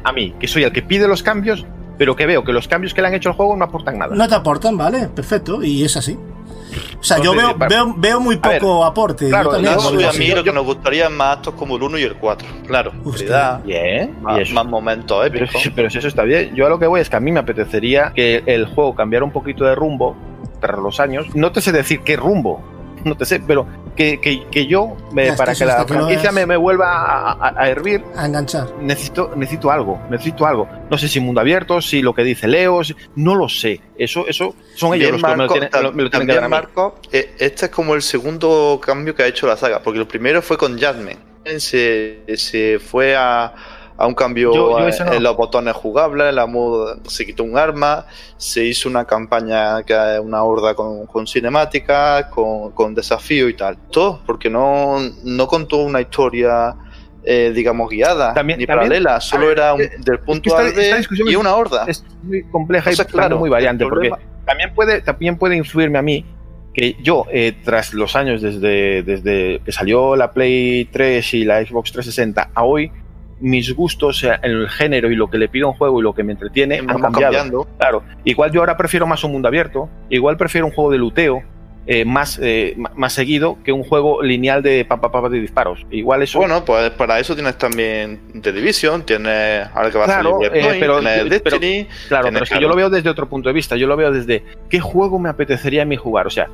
a mí, que soy el que pide los cambios, pero que veo que los cambios que le han hecho al juego no aportan nada. No te aportan, vale, perfecto, y es así. O sea, yo veo, veo, veo muy a ver, poco aporte. claro, yo también a mí lo que nos gustaría más actos como el 1 y el 4. Claro, calidad, Bien, y más, más momentos Pero, épicos. pero si eso está bien, yo a lo que voy es que a mí me apetecería que el juego cambiara un poquito de rumbo tras los años. No te sé decir qué rumbo, [LAUGHS] no te sé, pero que, que, que yo, me- Ya, es para que la lo franquicia me, me vuelva a, a- a hervir, A enganchar. necesito, necesito algo, necesito algo. No sé si mundo abierto, si lo que dice Leo, si- no lo sé. Eso, eso son ellos los que me lo tienen, lo- me lo tienen que dar a mí. Marco, eh, este es como el segundo cambio que ha hecho la saga, porque el primero fue con Jasmine. Se, se fue a, a un cambio Yo- yo eh, no. en los botones jugables, la moda- se quitó un arma, se hizo una campaña que es una horda con, con cinemáticas, con, con desafío y tal. Todo, porque no, no contó una historia. eh, digamos guiada También- ni también- paralela, solo ver, era un- del punto esta- A al B esta discusión y es- una horda. es muy compleja y Entonces, también claro, muy variante, porque también puede, también puede influirme a mí que yo, eh, tras los años desde, desde que salió la Play 3 y la Xbox 360 a hoy, mis gustos en el género y lo que le pido a un juego y lo que me entretiene han cambiado. cambiando. Claro, igual yo ahora prefiero más un mundo abierto, igual prefiero un juego de luteo. eh, más, eh, más seguido que un juego lineal de papá papá de disparos. Igual eso. Bueno, pues para eso tienes también The Division, tienes ahora que va Claro, a salir eh, pero- tienes pero- Destiny, Claro, pero es que yo lo veo desde otro punto de vista. Yo lo veo desde qué juego me apetecería a mí jugar. O sea,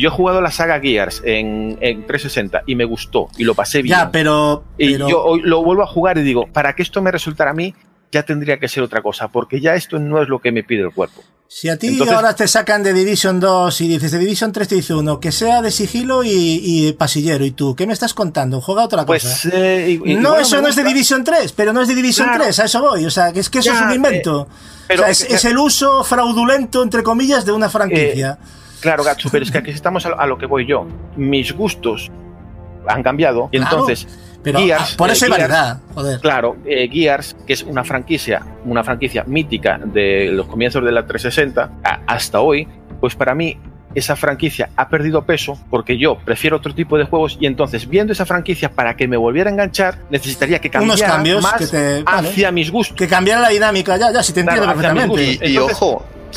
yo he jugado la saga Gears en, en 360 y me gustó y lo pasé bien, Ya, pero. y yo hoy lo vuelvo a jugar y digo, para que esto me resultara a mí, ya tendría que ser otra cosa, porque ya esto no es lo que me pide el cuerpo. Si a ti Entonces- ahora te sacan de Division 2 y dices de Division 3 te dice uno que sea de sigilo y, y pasillero, ¿y tú qué me estás contando? Juega otra Pues cosa. eh, y- y- no, eso no es de. Division 3, pero no es de Division Claro. 3, a eso voy. O sea, que es que eso Ya, es un invento. pero o sea, es, es el uso fraudulento, entre comillas, de una franquicia. Claro, Gacho, pero es que aquí estamos a, lo- a lo que voy yo. Mis gustos han cambiado y Claro, entonces pero Gears, por eso eh, hay Gears- variedad, joder. Claro, eh, Gears, que es una franquicia, una franquicia mítica de los comienzos de la 360 a- hasta hoy, pues para mí esa franquicia ha perdido peso porque yo prefiero otro tipo de juegos y entonces viendo esa franquicia para que me volviera a enganchar necesitaría que Unos cambiara cambios más que te- vale. hacia mis gustos. Que cambiara la dinámica, ya, ya, si te entiendo Claro, perfectamente. Y, y Entonces,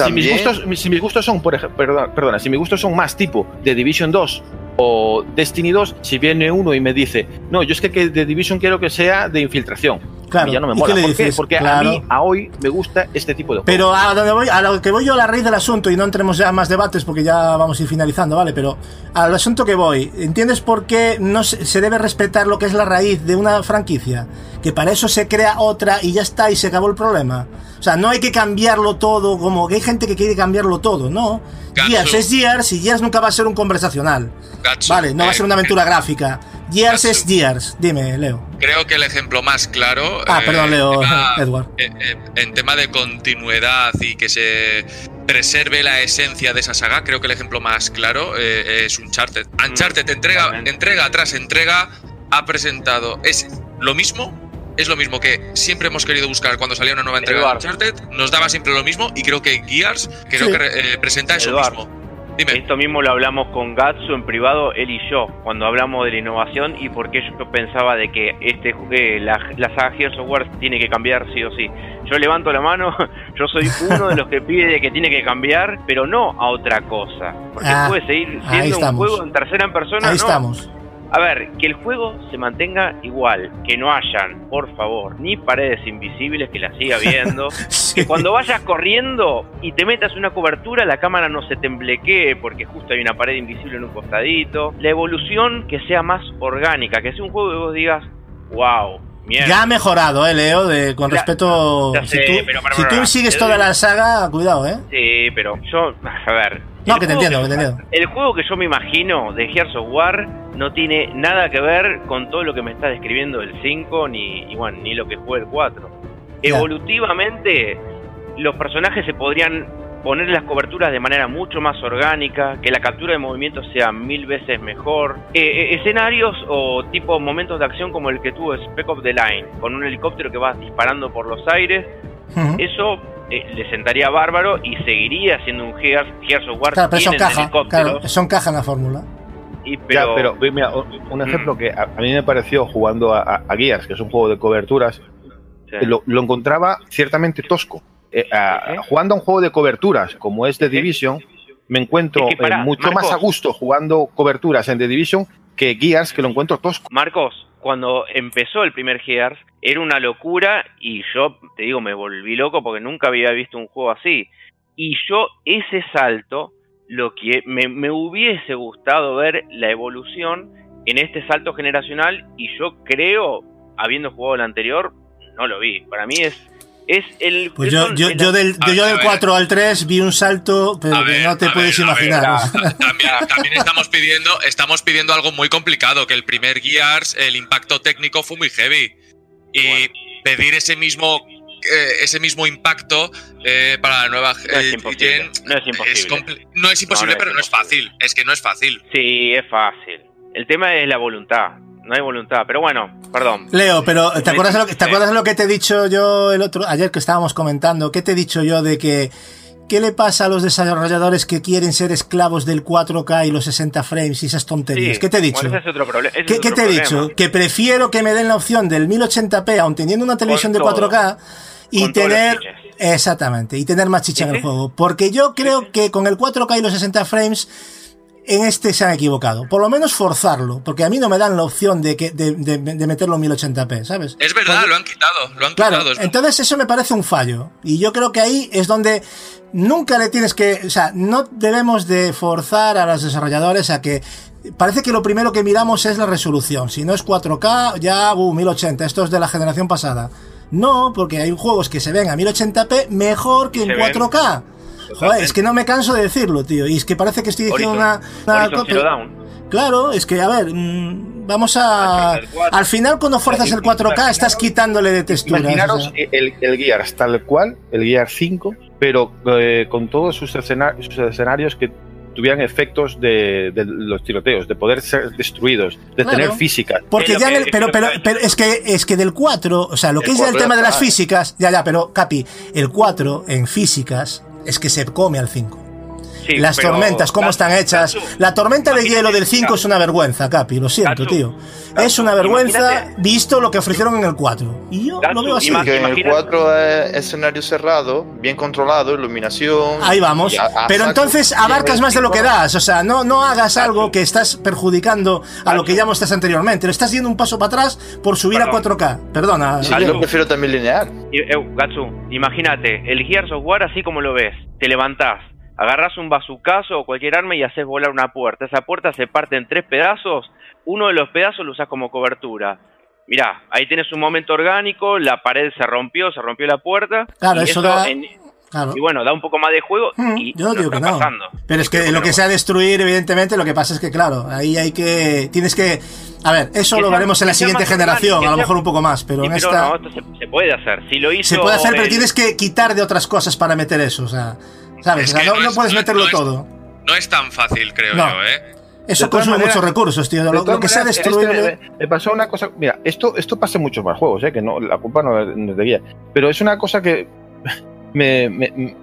Si mis, gustos, si mis gustos son, por ejemplo, perdona, perdona, si mis gustos son más tipo de Division 2 o Destiny 2, si viene uno y me dice, no, yo es que, que de Division quiero que sea de infiltración. Claro, ya no me ¿y mola. qué le ¿Por qué? dices? Porque Claro. a mí, a hoy, me gusta este tipo de juegos. Pero a donde voy, a lo que voy yo a la raíz del asunto, y no entremos ya en más debates porque ya vamos a ir finalizando, ¿vale? Pero al asunto que voy, ¿entiendes por qué no se, se debe respetar lo que es la raíz de una franquicia? Que para eso se crea otra y ya está, y se acabó el problema. O sea, no hay que cambiarlo todo, como que hay gente que quiere cambiarlo todo, ¿no? Gears es Gears y Gears nunca va a ser un conversacional. Gatsu, Vale, no va a eh, ser una aventura gráfica. Gears es Gears. Dime, Leo. Creo que el ejemplo más claro. Ah, eh, perdón, Leo, en tema- [LAUGHS] Edward. eh, eh, en tema de continuidad y que se preserve la esencia de esa saga, creo que el ejemplo más claro eh, es Uncharted. Uncharted, entrega, totalmente. entrega tras entrega, ha presentado. Es lo mismo. Es lo mismo que siempre hemos querido buscar cuando salía una nueva entrega Eduard. de Uncharted. Nos daba siempre lo mismo y creo que Gears creo Sí. que eh, presenta eso Eduard. mismo. Dime. Esto mismo lo hablamos con Gatsu en privado, él y yo, cuando hablamos de la innovación y por qué yo pensaba de que este eh, la, la saga Gears of War tiene que cambiar sí o sí. Yo levanto la mano, [LAUGHS] yo soy uno de los que pide de que tiene que cambiar, pero no a otra cosa. Porque Ah, puede seguir siendo un estamos. juego en tercera persona. Ahí no. estamos. A ver, que el juego se mantenga igual, que no hayan, por favor, ni paredes invisibles que la siga [LAUGHS] viendo. Sí. Que cuando vayas corriendo y te metas una cobertura, la cámara no se temblequee porque justo hay una pared invisible en un costadito. La evolución que sea más orgánica, que sea un juego que vos digas, wow, mierda. Ya ha mejorado, eh, Leo, de, con Ya- respecto. ya si sé, tú, pero para- si tú sigues toda la saga, cuidado, eh. Sí, pero yo, a ver. No, el que te entiendo, que te entiendo. El juego que yo me imagino de Gears of War no tiene nada que ver con todo lo que me está describiendo el 5 ni, y bueno, ni lo que fue el 4. Ya. Evolutivamente, los personajes se podrían poner las coberturas de manera mucho más orgánica, que la captura de movimiento sea mil veces mejor. Eh, eh, escenarios o tipo momentos de acción como el que tuvo Spec of the Line, con un helicóptero que va disparando por los aires, eso eh, le sentaría bárbaro y seguiría siendo un Gears, Gears of War. Claro, pero son tienen caja. helicópteros, Claro, son caja en la fórmula. y, Ya, pero, mira, un un ejemplo que a, a mí me pareció jugando a, a- a Gears, que es un juego de coberturas, sí. lo, lo encontraba ciertamente tosco. Eh, a- ¿Eh? Jugando a un juego de coberturas como es The Sí. Division, me encuentro Es que pará, eh, mucho Marcos. más a gusto jugando coberturas en The Division que Gears, que lo encuentro tosco. Marcos, cuando empezó el primer Gears, era una locura y yo, te digo, me volví loco porque nunca había visto un juego así. Y yo ese salto, lo que me, me hubiese gustado ver la evolución en este salto generacional y yo creo, habiendo jugado el anterior, no lo vi. Para mí es, es el... Pues es yo, yo, el- yo del, A yo del a ver. 4 al 3 vi un salto, pero A que ver, no te puedes ver, a ver, imaginar. ta- [LAUGHS] También, también estamos pidiendo, estamos pidiendo algo muy complicado, que el primer Gears, el impacto técnico fue muy heavy. Y Bueno. pedir ese mismo eh, ese mismo impacto eh, para la nueva No es eh, imposible, gen no es imposible. no es imposible, No, no es pero no es fácil. Es que no es fácil. Sí, es fácil. El tema es la voluntad. No hay voluntad. Pero bueno, perdón. Leo, pero ¿te acuerdas, de lo que, ¿te Sí. acuerdas de lo que te he dicho yo el otro ayer que estábamos comentando? ¿Qué te he dicho yo de que qué le pasa a los desarrolladores que quieren ser esclavos del 4K y los 60 frames y esas tonterías? Sí, ¿Qué te he dicho? bueno, ese es otro problema. ese ¿Qué, es qué otro te he dicho? Que prefiero que me den la opción del 1080p, aun teniendo una televisión de todo. 4K, y Con tener. Exactamente, y tener más chicha en el juego. Porque yo creo que con el 4K y los 60 frames. En este se han equivocado. Por lo menos forzarlo. Porque a mí no me dan la opción de, que, de, de- de meterlo en 1080p, ¿sabes? Es verdad, lo han quitado, lo han Claro, quitado. es- entonces eso me parece un fallo. Y yo creo que ahí es donde nunca le tienes que. O sea, no debemos de forzar a los desarrolladores a que. Parece que lo primero que miramos es la resolución. Si no es 4K, ya, uh, 1080. Esto es de la generación pasada. No, porque hay juegos que se ven a 1080p mejor que en se ven. 4K. Joder, es que no me canso de decirlo, tío. Y es que parece que estoy diciendo Horizon, una. una. Claro, es que, a ver, mm, vamos a. Al 4. Al final, cuando fuerzas el 4K, estás quitándole de texturas. o Imaginaros sea. el, el Gears tal cual, el Gears 5, pero eh, con todos sus, escena- sus escenarios que tuvieran efectos de, de los tiroteos, de poder ser destruidos, de Claro. tener física. Porque ya el, pero, pero, es que es que del 4, o sea, lo que El es el 4 tema de las físicas, ya, ya, pero Capi, el 4 en físicas es que se come al 5. Sí, las pero- tormentas, cómo están hechas. La tormenta de hielo del 5 es una vergüenza, Capi, lo siento, Gatsu, tío. Gatsu, Es una vergüenza visto lo que ofrecieron en el 4. Y yo Gatsu, lo veo así. ima- Que en el Imagina- 4 es escenario cerrado, bien controlado, iluminación. Ahí vamos. a- a Pero saco. entonces abarcas más de lo que 5 das. O sea, no, no hagas algo que estás perjudicando a lo que ya mostraste anteriormente. Le estás yendo un paso para atrás por subir a Perdón. 4K. Perdona. Sí, yo prefiero también lineal. Eh, Gatsu, imagínate, el Gears of War así como lo ves, te levantás, agarras un bazucazo o cualquier arma y haces volar una puerta. Esa puerta se parte en tres pedazos, uno de los pedazos lo usas como cobertura. Mirá, ahí tienes un momento orgánico, la pared se rompió, se rompió la puerta. Claro, y eso da- en- Claro. y bueno, da un poco más de juego Mm, y yo no digo está que no. pasando. Pero es que lo que sea destruir, evidentemente, lo que pasa es que, claro, ahí hay que. Tienes que. A ver, eso Que lo sea- veremos en la siguiente generación, a lo mejor un poco más, pero Sí, en pero esta. no, esto se, se puede hacer. Si lo hizo Se puede hacer, pero tienes que quitar de otras cosas para meter eso, o sea. ¿Sabes? Es O sea, que no, no no es- puedes no- meterlo no es- todo. No es tan fácil, creo No. yo, ¿eh? Eso consume muchos recursos, tío. Lo, lo que sea maneras, este, destruible. me, pasó una cosa. Mira, esto, esto pasa en muchos más juegos, ¿eh? que no, la culpa no es no es de guía. Pero es una cosa que [LAUGHS] me, me,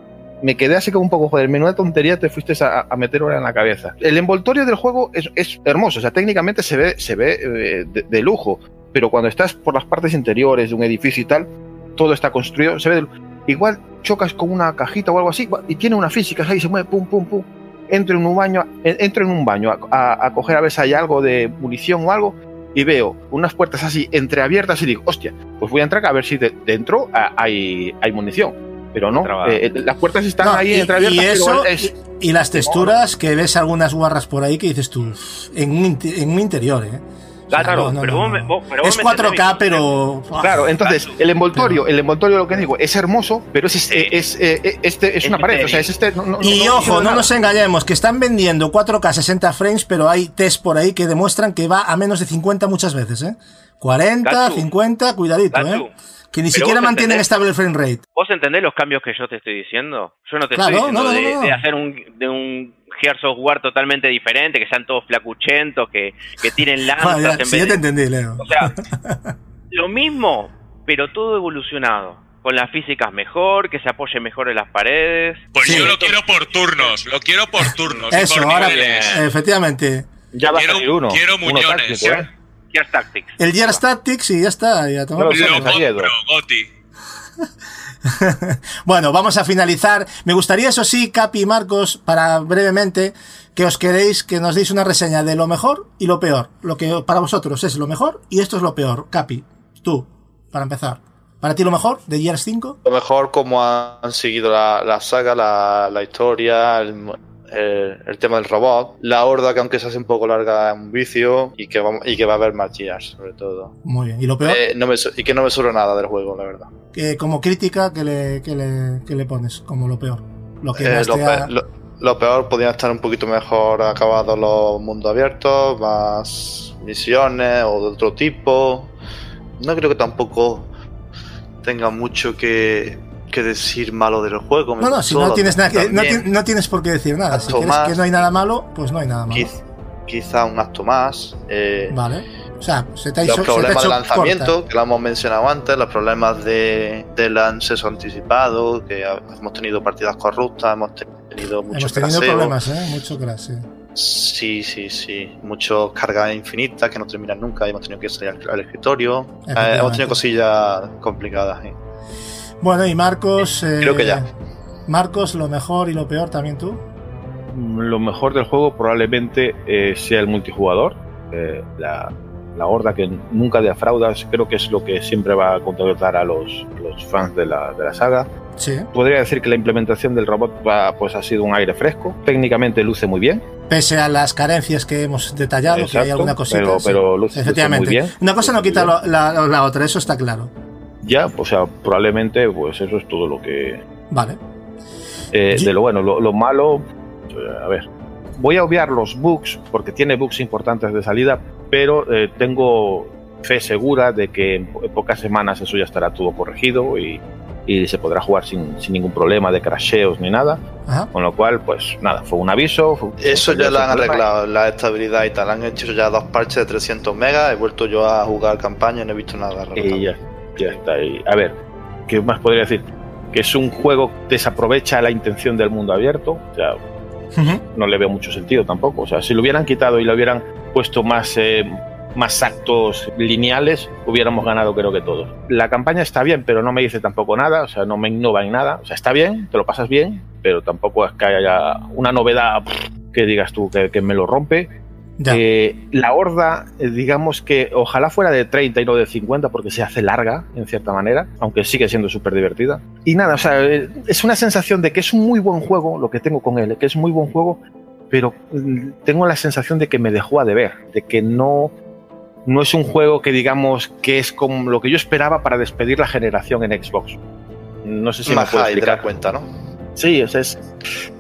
me quedé así como un poco, joder, menuda tontería te fuiste a, a meter ahora en la cabeza. El envoltorio del juego es, es hermoso, o sea, técnicamente se ve, se ve eh, de, de lujo, pero cuando estás por las partes interiores de un edificio y tal, todo está construido, se ve de- igual chocas con una cajita o algo así y tiene una física ahí se mueve pum pum pum entro en un baño en- entro en un baño a, a- a coger a ver si hay algo de munición o algo y veo unas puertas así entreabiertas y digo hostia pues voy a entrar a ver si de- dentro hay, hay munición pero no Trabado. eh, las puertas están No, ahí y, entreabiertas y pero eso, es- y, y las texturas que ves algunas guarras por ahí que dices tú, en un, en un interior, ¿eh? Claro, Es me entendés 4K, mi- pero. Claro, entonces el envoltorio, el envoltorio lo que digo es hermoso, pero es, este- es, eh, este, es una pared, o sea, es este. no- no- Y no- ojo, no nos engañemos, que están vendiendo 4K 60 frames, pero hay test por ahí que demuestran que va a menos de 50 muchas veces, ¿eh? 40, Gatsu. 50, cuidadito, Gatsu, ¿eh? Que ni pero siquiera mantienen entendés- estable el frame rate. ¿Vos entendés los cambios que yo te estoy diciendo? Yo no te Claro, estoy diciendo no, no, de, no, no. de hacer un, de un Gear Software totalmente diferente, que sean todos flacuchentos, que, que tiren [LAUGHS] lanzas Vale, en sí, vez ya te entendí, Leo. O sea, [LAUGHS] lo mismo, pero todo evolucionado. Con las físicas mejor, que se apoye mejor en las paredes. Pues Sí. yo lo quiero por turnos, lo quiero por turnos. Eso, por ahora, niveles. efectivamente. Ya va a Quiero- salir uno. quiero uno muñones. táctico, ¿eh? Tactics. El Gear Tactics y ya está, ya Lo compro. Goti. [LAUGHS] Bueno, vamos a finalizar. Me gustaría, eso sí, Capi y Marcos, para brevemente, que os queréis que nos deis una reseña de lo mejor y lo peor. Lo que para vosotros es lo mejor y esto es lo peor. Capi, tú, para empezar. ¿Para ti lo mejor de Gears 5? Lo mejor como han seguido la, la saga, la, la historia, el, el- el tema del robot, la horda que aunque se hace un poco larga es un vicio y que, vamos, y que va a haber más Gears, sobre todo. Muy bien. ¿Y lo peor? Eh, no me, so- y que no me sobra nada del juego, la verdad. Que como crítica, que le, que le, que le pones como lo peor? Lo que Eh, más lo, te pe- ha- lo- lo peor podrían estar un poquito mejor acabados los mundos abiertos, más misiones o de otro tipo. No creo que tampoco tenga mucho que, que decir malo del juego. me No, no, si no tienes, nada que, no, tienes por qué decir nada. Si Acto que no hay nada malo, pues no hay nada malo. Quiz- quizá un acto más. eh, Vale. O sea, se te ha los hecho, ha problemas de lanzamiento, corta. que lo hemos mencionado antes, los problemas de, del acceso anticipado, que hemos tenido partidas corruptas, hemos tenido muchos Hemos tenido problemas, ¿eh? Mucho crash, sí. Sí, sí. Muchos cargas infinitas que no terminan nunca hemos tenido que salir al, al escritorio. Eh, hemos tenido cosillas complicadas. Bueno, y Marcos. eh, Creo que ya. Marcos, lo mejor y lo peor también tú. Lo mejor del juego probablemente eh, sea el multijugador. eh, la, la horda que nunca defraudas, creo que es lo que siempre va a contentar a los, los fans de la, de la saga. Sí. Podría decir que la implementación del robot va, pues, ha sido un aire fresco. Técnicamente luce muy bien. Pese a las carencias que hemos detallado, que hay alguna cosita. pero- pero luce- luce Efectivamente. muy bien. Una cosa no Luce quita la, la otra, eso está claro. Ya, o sea, probablemente pues eso es todo lo que... Vale. eh, de lo bueno, lo, lo malo... eh, a ver, voy a obviar los bugs porque tiene bugs importantes de salida, pero eh, tengo fe segura de que en, po- en pocas semanas eso ya estará todo corregido y, y se podrá jugar sin, sin ningún problema de crasheos ni nada. Ajá. Con lo cual, pues nada, fue un aviso. fue- Eso ya lo han arreglado, la estabilidad y tal. Han hecho ya dos parches de 300 megas. He vuelto yo a jugar campaña y no he visto nada. Y ya, ya está ahí. A ver, ¿qué más podría decir? Que es un juego que desaprovecha la intención del mundo abierto. O sea, no le veo mucho sentido tampoco. O sea, si lo hubieran quitado y le hubieran puesto más, eh, más actos lineales, hubiéramos ganado creo que todos. La campaña está bien, pero no me dice tampoco nada, o sea, no me innova en nada. O sea, está bien, te lo pasas bien, pero tampoco es que haya una novedad que digas tú que, que me lo rompe. Eh, la horda, eh, digamos que ojalá fuera de 30 y no de 50, porque se hace larga, en cierta manera, aunque sigue siendo súper divertida. Y nada, o sea, eh, es una sensación de que es un muy buen juego, lo que tengo con él, que es un muy buen juego, pero mm, tengo la sensación de que me dejó a deber, de que no, no es un juego que digamos que es como lo que yo esperaba para despedir la generación en Xbox. No sé si me Más puedo explicar. cuenta, ¿no? Sí, es, es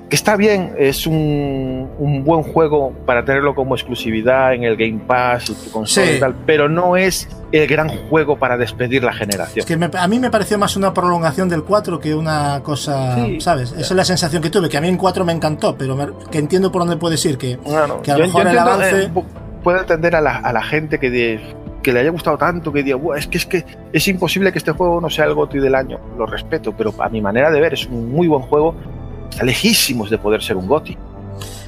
que está bien, es un, un buen juego para tenerlo como exclusividad en el Game Pass y tu consola Sí. y tal, pero no es el gran juego para despedir la generación. Es que me- a mí me pareció más una prolongación del 4 que una cosa, Sí. ¿sabes? Esa es la sensación que tuve, que a mí en 4 me encantó, pero me- que entiendo por dónde puedes ir, que, Bueno, que a lo mejor el avance... eh, pu- puedo entender a la, a la gente que, de- que le haya gustado tanto, que diga, "Buah, es que es que es imposible que este juego no sea el GOTY del año. Lo respeto, pero a mi manera de ver es un muy buen juego. Está lejísimos de poder ser un GOTY.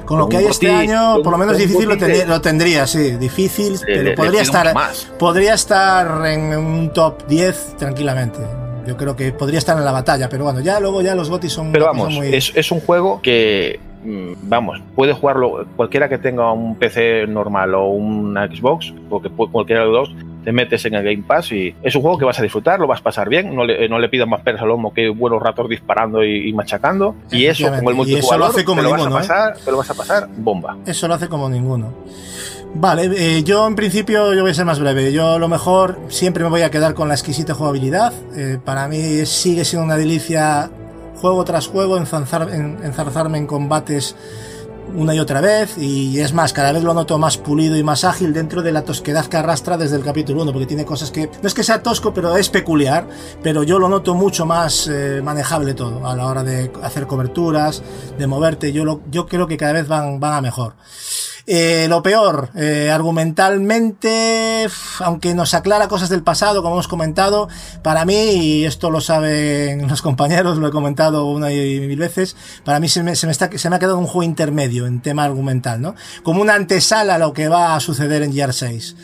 Con lo que hay este año, por lo menos difícil lo, tendría- de- lo tendría, sí, difícil, pero podría estar, más. podría estar en un top 10 tranquilamente. Yo creo que podría estar en la batalla, pero bueno, ya luego ya los GOTY son, Pero son vamos, muy... es, es un juego que, vamos, puede jugarlo cualquiera que tenga un PC normal o una Xbox, porque cualquiera de los dos, te metes en el Game Pass y es un juego que vas a disfrutar, lo vas a pasar bien, no le, no le pidas más peras al lomo que buenos ratos disparando y, y machacando. Y eso, con el y eso lo multijugador, hace como te, lo vas a ninguno, ¿eh? te lo vas a pasar bomba. Eso lo hace como ninguno. Vale, eh, yo en principio yo voy a ser más breve. Yo a lo mejor siempre me voy a quedar con la exquisita jugabilidad. Eh, para mí sigue siendo una delicia juego tras juego enzarzarme en combates una y otra vez y es más, cada vez lo noto más pulido y más ágil dentro de la tosquedad que arrastra desde el capítulo 1, porque tiene cosas que no es que sea tosco, pero es peculiar, pero yo lo noto mucho más eh, manejable todo a la hora de hacer coberturas, de moverte, yo, lo, yo creo que cada vez van, van a mejor. Eh, lo peor, eh, argumentalmente, aunque nos aclara cosas del pasado, como hemos comentado, para mí, y esto lo saben [LAUGHS] los compañeros, lo he comentado una y mil veces, para mí se me, se me, se me ha quedado un juego intermedio en tema argumental, ¿no? Como una antesala a lo que va a suceder en Gear 6.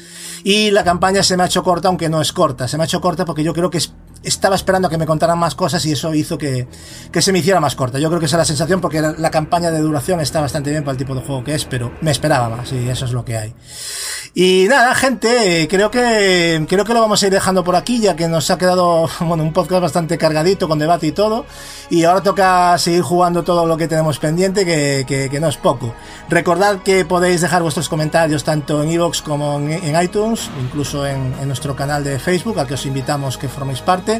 Y la campaña se me ha hecho corta, aunque no es corta, se me ha hecho corta porque yo creo que es- estaba esperando a que me contaran más cosas y eso hizo que, que se me hiciera más corta. Yo creo que esa es la sensación porque la, campaña de duración está bastante bien para el tipo de juego que es, pero me esperaba más y eso es lo que hay. Y nada, gente, creo que creo que lo vamos a ir dejando por aquí, ya que nos ha quedado [LAUGHS] bueno, un podcast bastante cargadito con debate y todo. Y ahora toca seguir jugando todo lo que tenemos pendiente, que, que- no es poco. Recordad que podéis dejar vuestros comentarios tanto en iVoox como en, en iTunes, incluso en, en nuestro canal de Facebook, al que os invitamos que forméis parte.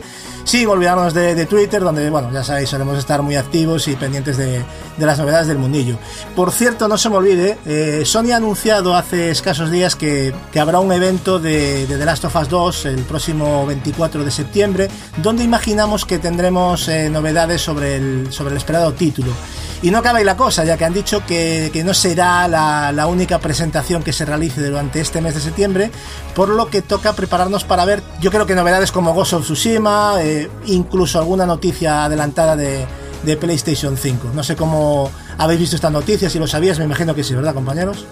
Sin olvidarnos de, Twitter, donde, bueno, ya sabéis, solemos estar muy activos y pendientes de, las novedades del mundillo. Por cierto, no se me olvide, eh, Sony ha anunciado hace escasos días que, que habrá un evento de, de The Last of Us 2 el próximo 24 de septiembre, donde imaginamos que tendremos eh, novedades sobre el, sobre el esperado título. Y no ahí la cosa, ya que han dicho que, que no será la, la única presentación que se realice durante este mes de septiembre, por lo que toca prepararnos para ver, yo creo que novedades como Ghost of Tsushima, eh, incluso alguna noticia adelantada de, de PlayStation 5. No sé cómo habéis visto estas noticias, si lo sabías, me imagino que sí, ¿verdad, compañeros?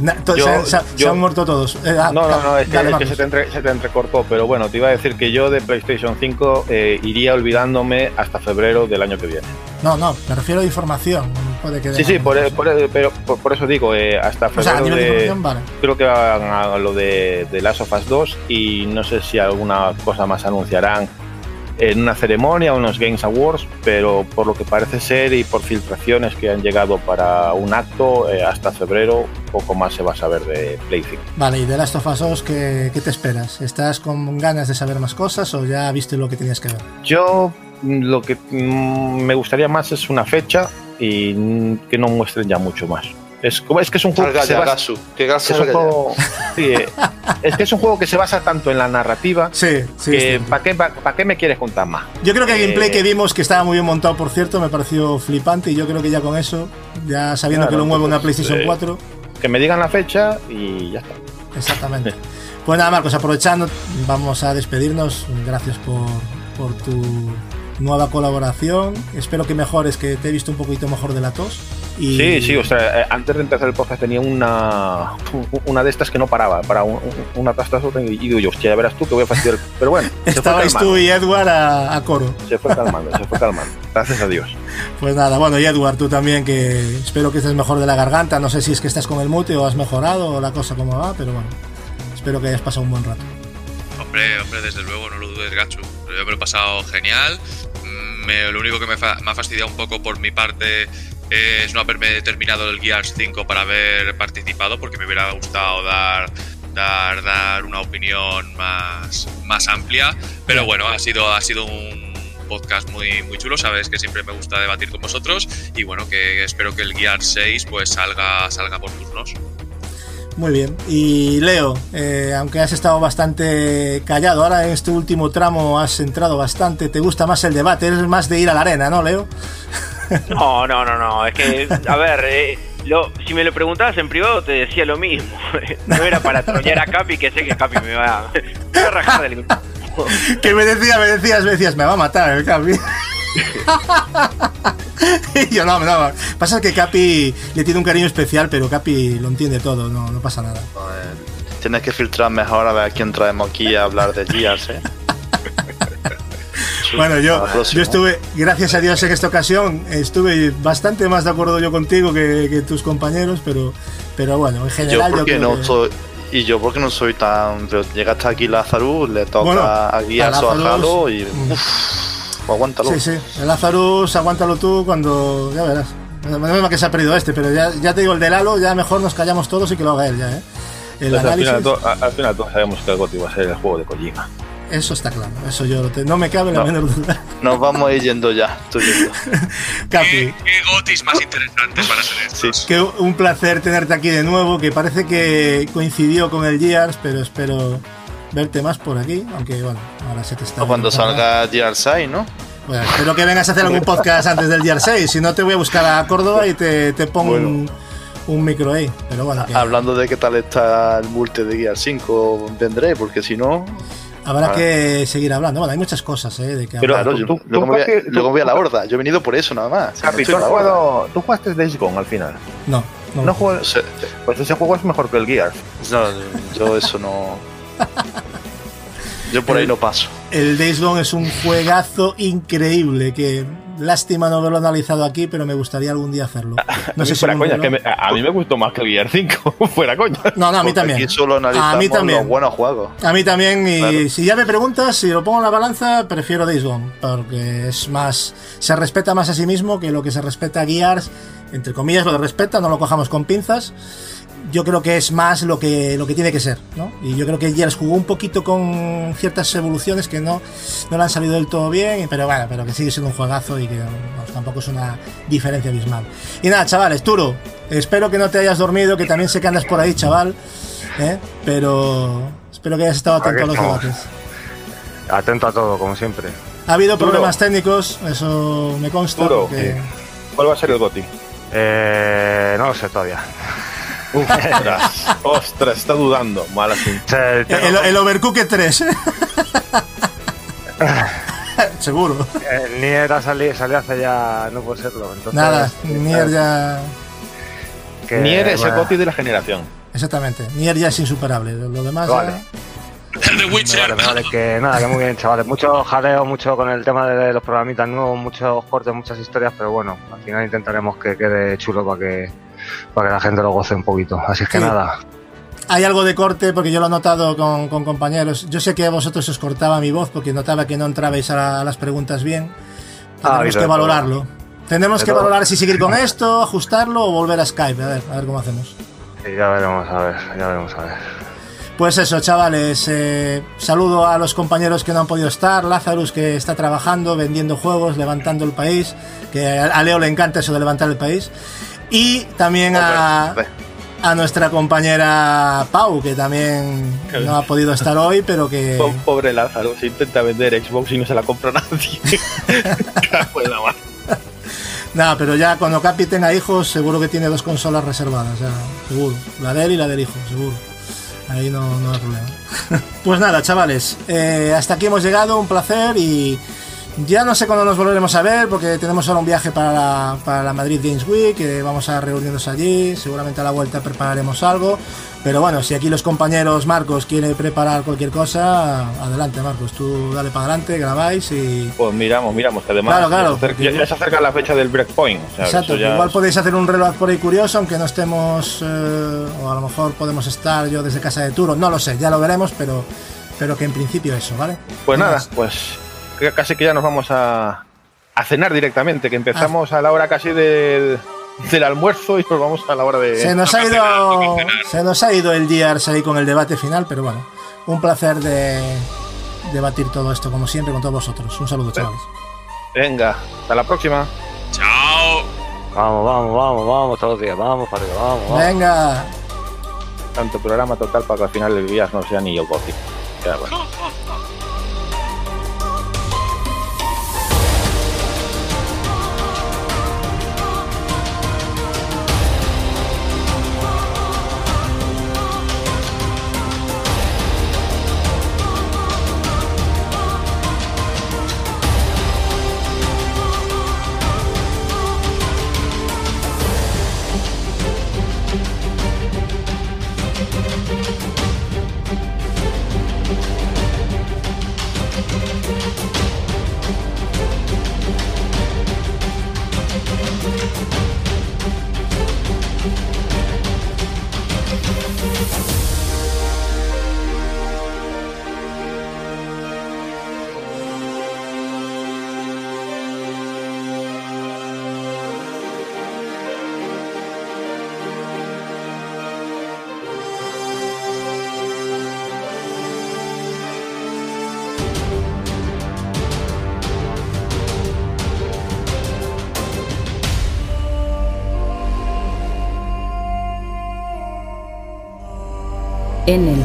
Na- to- Yo- se, se- se yo- han muerto todos. Eh, ah, No, no, no, es que, dale, es que se, te entre- se te entrecortó, pero bueno, te iba a decir que yo de PlayStation 5 eh, iría olvidándome hasta febrero del año que viene. No, no, me refiero a información. Puede que Sí, sí, por, por- pero por, por eso digo, eh, hasta O sea, a febrero de de, vale. creo que van a lo de, de Last of Us 2 y no sé si alguna cosa más anunciarán en una ceremonia unos Games Awards, pero por lo que parece ser y por filtraciones que han llegado para un acto, eh, hasta febrero poco más se va a saber de Play 5. Vale, y de Last of Us 2, ¿qué, qué te esperas? ¿Estás con ganas de saber más cosas o ya viste lo que tenías que ver? Yo mm, lo que mm, me gustaría más es una fecha y que no muestren ya mucho más. Es, como- es que es un juego Salga que se basa- Gasu. Que Gasu es un juego- sí, eh, es que es un juego que se basa tanto en la narrativa Sí, sí. que sí. ¿para qué, pa- pa' qué me quieres contar más? Yo creo que el gameplay Eh, que vimos, que estaba muy bien montado, por cierto, me pareció flipante y yo creo que ya con eso, ya sabiendo Claro, que lo mueve una PlayStation eh, 4, Que me digan la fecha y ya está. exactamente. [LAUGHS] Pues nada, Marcos, aprovechando, vamos a despedirnos. Gracias por, por tu nueva colaboración. Espero que mejores, que te he visto un poquito mejor de la tos. Y... Sí, sí, o sea, eh, antes de empezar el podcast tenía una una de estas que no paraba, para un- un- una otra y digo yo, hostia, ya verás tú que voy a fastidiar. [LAUGHS] Pero bueno, se fue Estabais calmando, tú y Edward a, a coro. se fue calmando, se fue calmando. [LAUGHS] Gracias a Dios. Pues nada, bueno, y Edward, tú también, que espero que estés mejor de la garganta. No sé si es que estás con el mute o has mejorado o la cosa como va, pero bueno, espero que hayas pasado un buen rato. Hombre, hombre, desde luego, no lo dudes, Gachu. Yo me lo he pasado genial. Mm, me- lo único que me, fa- me ha fastidiado un poco por mi parte es no haberme terminado el Gears 5 para haber participado, porque me hubiera gustado dar, dar, dar una opinión más, más amplia. Pero bueno, ha sido, ha sido un, podcast muy, muy chulo. Sabes que siempre me gusta debatir con vosotros. Y bueno, que espero que el Gear 6 pues salga, salga por turnos. Muy bien. Y Leo, eh, aunque has estado bastante callado, ahora en este último tramo has entrado bastante. ¿Te gusta más el debate? Eres más de ir a la arena, ¿no, Leo? No, no, no, no. Es que, a ver, eh, lo, si me lo preguntabas en privado te decía lo mismo. [LAUGHS] No era para troñar a Capi, que sé que Capi me va, me va a rajar del que me decía, me decías, me decías, me va a matar el Capi. [LAUGHS] y yo no, no. Pasa que Capi le tiene un cariño especial, pero Capi lo entiende todo, no, no pasa nada. Tienes que filtrar mejor a ver a quién traemos aquí a hablar de Gears, ¿eh? [LAUGHS] Bueno, yo, yo estuve, gracias a Dios en esta ocasión, estuve bastante más de acuerdo yo contigo que, tus compañeros, pero, pero bueno, en general yo, no y yo porque no soy tan... Llega hasta aquí Lazarus, le toca a guiar a, Jalo y... Mm. Uf, aguántalo. Sí, sí, el Lazarus, aguántalo tú cuando... Ya verás. No es que se ha perdido este, pero ya, ya te digo, el de Lalo, ya mejor nos callamos todos y que lo haga él ya, ¿eh? El pues análisis... al, final, todos sabemos que el GOTI va a ser el juego de Kojima. Eso está claro, eso yo no me cabe la menor duda. Nos vamos a ir yendo ya, estoy viendo. [LAUGHS] Capi. ¿Qué, gotis más interesantes van a ser estos? Que un placer tenerte aquí de nuevo, que parece que coincidió con el Gears, pero espero verte más por aquí, aunque bueno, ahora se te está... O cuando salga Gears 6, ¿no? Bueno, espero que vengas a hacer algún podcast antes del Gears 6, si no te voy a buscar a Córdoba y te, te pongo un, un, micro ahí. Pero bueno, Hablando de qué tal está el multi de Gears 5, vendré, porque si no... Habrá que seguir hablando. Bueno, hay muchas cosas, ¿eh? De que Pero claro, yo, tú, luego, voy a, luego, voy a, la horda. Yo he venido por eso nada más. Capi, ¿tú, jugado, ¿tú jugaste Days Gone al final? No. No, no jugué, Pues ese juego es mejor que el Gears. No, yo eso no. yo por ahí no paso. El Days Gone es un juegazo increíble que Lástima no haberlo analizado aquí, pero me gustaría algún día hacerlo. [LAUGHS] No sé si fuera coña, que a mí me gustó más que el Gear 5, [LAUGHS] fuera coña. No, no, a mí también. a mí también. Los buenos juegos. A mí también, y si ya me preguntas, si lo pongo en la balanza, prefiero Days Gone, porque es más, se respeta más a sí mismo que lo que se respeta a Gears, entre comillas lo de respeta, no lo cojamos con pinzas yo creo que es más lo que, lo que tiene que ser, ¿no? Y yo creo que Gears jugó un poquito con ciertas evoluciones que no, no le han salido del todo bien, pero bueno, pero que sigue siendo un juegazo y que tampoco es una diferencia abismal. Y nada, chavales, Turo, espero que no te hayas dormido, que también sé que andas por ahí, chaval, ¿eh? pero espero que hayas estado atento a los debates. Atento a todo, como siempre. Ha habido problemas técnicos, eso me consta. Turo, ¿cuál va a ser el GOTI? Eh, no lo sé todavía. Ostras, [LAUGHS] ostras, está dudando. Mal asunto. El, el Overcooked 3. [LAUGHS] Seguro. El Nier ha salido, salió hace ya. No puede serlo. Nada, Nier ya. Nier es el copy de la generación. Exactamente. Nier ya es insuperable. Lo demás. Vale. The Witcher. Vale, vale, que nada, que muy bien, chavales. Mucho jaleo, mucho con el tema de los programitas nuevos, muchos cortes, muchas historias, pero bueno, al final intentaremos que quede chulo para que para que la gente lo goce un poquito. Así es que nada. Hay algo de corte porque yo lo he notado con, compañeros. Yo sé que a vosotros os cortaba mi voz porque notaba que no entrabais a, las preguntas bien. Ah, Tenemos que valorarlo. Tenemos que valorar si seguir con [LAUGHS] esto, ajustarlo o volver a Skype. A ver, a ver cómo hacemos. ya veremos, a ver, ya veremos, a ver. Pues eso, chavales. Eh, saludo a los compañeros que no han podido estar. Lazarus que está trabajando, vendiendo juegos, levantando el país. Que a Leo le encanta eso de levantar el país. Y también a, a nuestra compañera Pau, que también no ha podido estar hoy, pero que. Pobre Lázaro, se intenta vender Xbox y no se la compra nadie. [LAUGHS] Nada, pero ya cuando Capi tenga hijos, seguro que tiene dos consolas reservadas, ya, seguro. La de él y la del hijo, seguro. Ahí no, no hay problema. [LAUGHS] pues nada, chavales, eh, hasta aquí hemos llegado, un placer y ya no sé cuándo nos volveremos a ver, porque tenemos ahora un viaje para la, para la Madrid Games Week, que vamos a reunirnos allí, seguramente a la vuelta prepararemos algo. Pero bueno, si aquí los compañeros Marcos quiere preparar cualquier cosa, adelante Marcos, tú dale para adelante, grabáis y... Pues miramos, miramos, además claro, claro, ya, se acerca la fecha del breakpoint. exacto, igual podéis hacer un reloj por ahí curioso, aunque no estemos, eh, o a lo mejor podemos estar yo desde casa de Turo, no lo sé, ya lo veremos, pero, pero que en principio eso, ¿vale? Pues nada, pues casi que ya nos vamos a, a cenar directamente, que empezamos a la hora casi del, del almuerzo y nos vamos a la hora de... Se nos ha ido, se nos ha ido el día ahí con el debate final, pero bueno, un placer de debatir todo esto como siempre con todos vosotros. Un saludo, chavales. Venga, hasta la próxima. Chao. Vamos, vamos, vamos, vamos todos los días. Vamos para arriba, vamos, vamos. Venga. Tanto programa total para que al final el Gears no sea ni yo Gothic. [LAUGHS]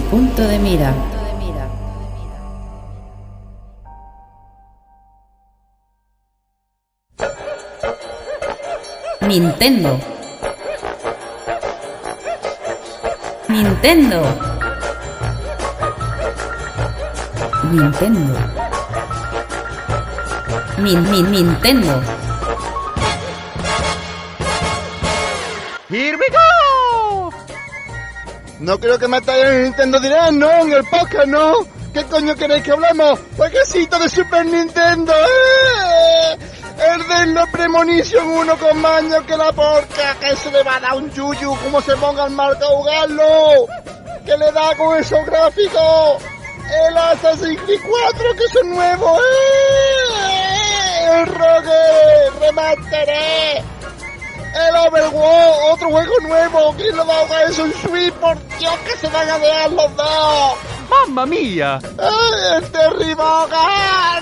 punto de mira. Nintendo. Nintendo. Nintendo. Nin, nin, Nintendo. No creo que metáis en el Nintendo Direct, no, en el podcast, no. ¿Qué coño queréis que hablemos? Jueguecito de Super Nintendo, ¡eh! El de la Premonition 1 con maño que la porca, que se le va a dar un yuyu, como se ponga el marco a jugarlo. ¿Qué le da con esos gráficos? El Assassin's Creed 4 que son nuevos, ¡eh! El Rogue Remasteré. El Overworld, otro juego nuevo. ¿Quién lo va a jugar eso en Switch? Por Dios, que se van a dejar los dos. ¡Mamma mía! ¡Ay, el Terriboga!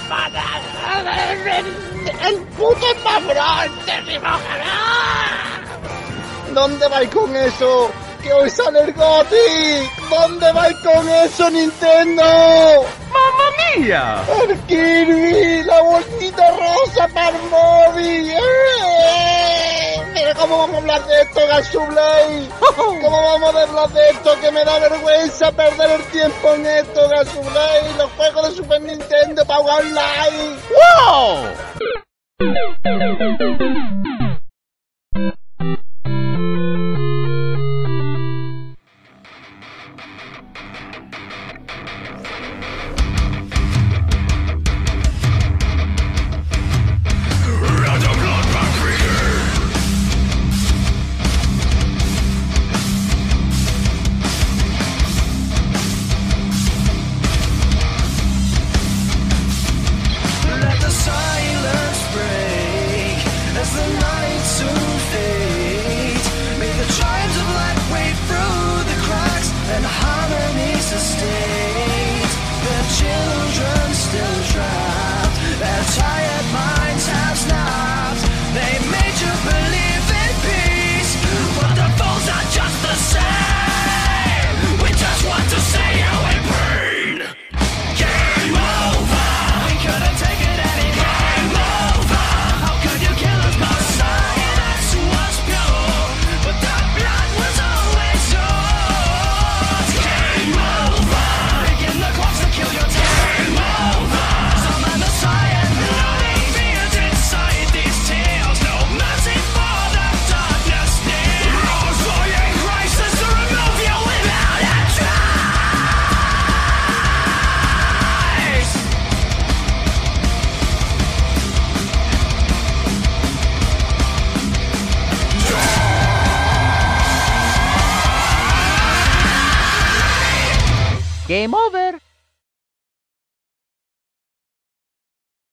¡El puto Mabrón! ¡Terriboga! ¿Dónde vais con eso? ¡Que hoy sale el GOTY! ¿Dónde vais con eso, Nintendo? ¡Mamma mía! ¡El Kirby! ¡La bolsita rosa para el móvil! ¡Eh! Cómo vamos a hablar de esto, Gasublay. ¿Cómo vamos a hablar de esto? Que me da vergüenza perder el tiempo en esto, Gasublay. Los juegos de Super Nintendo para jugar online. ¡Wow!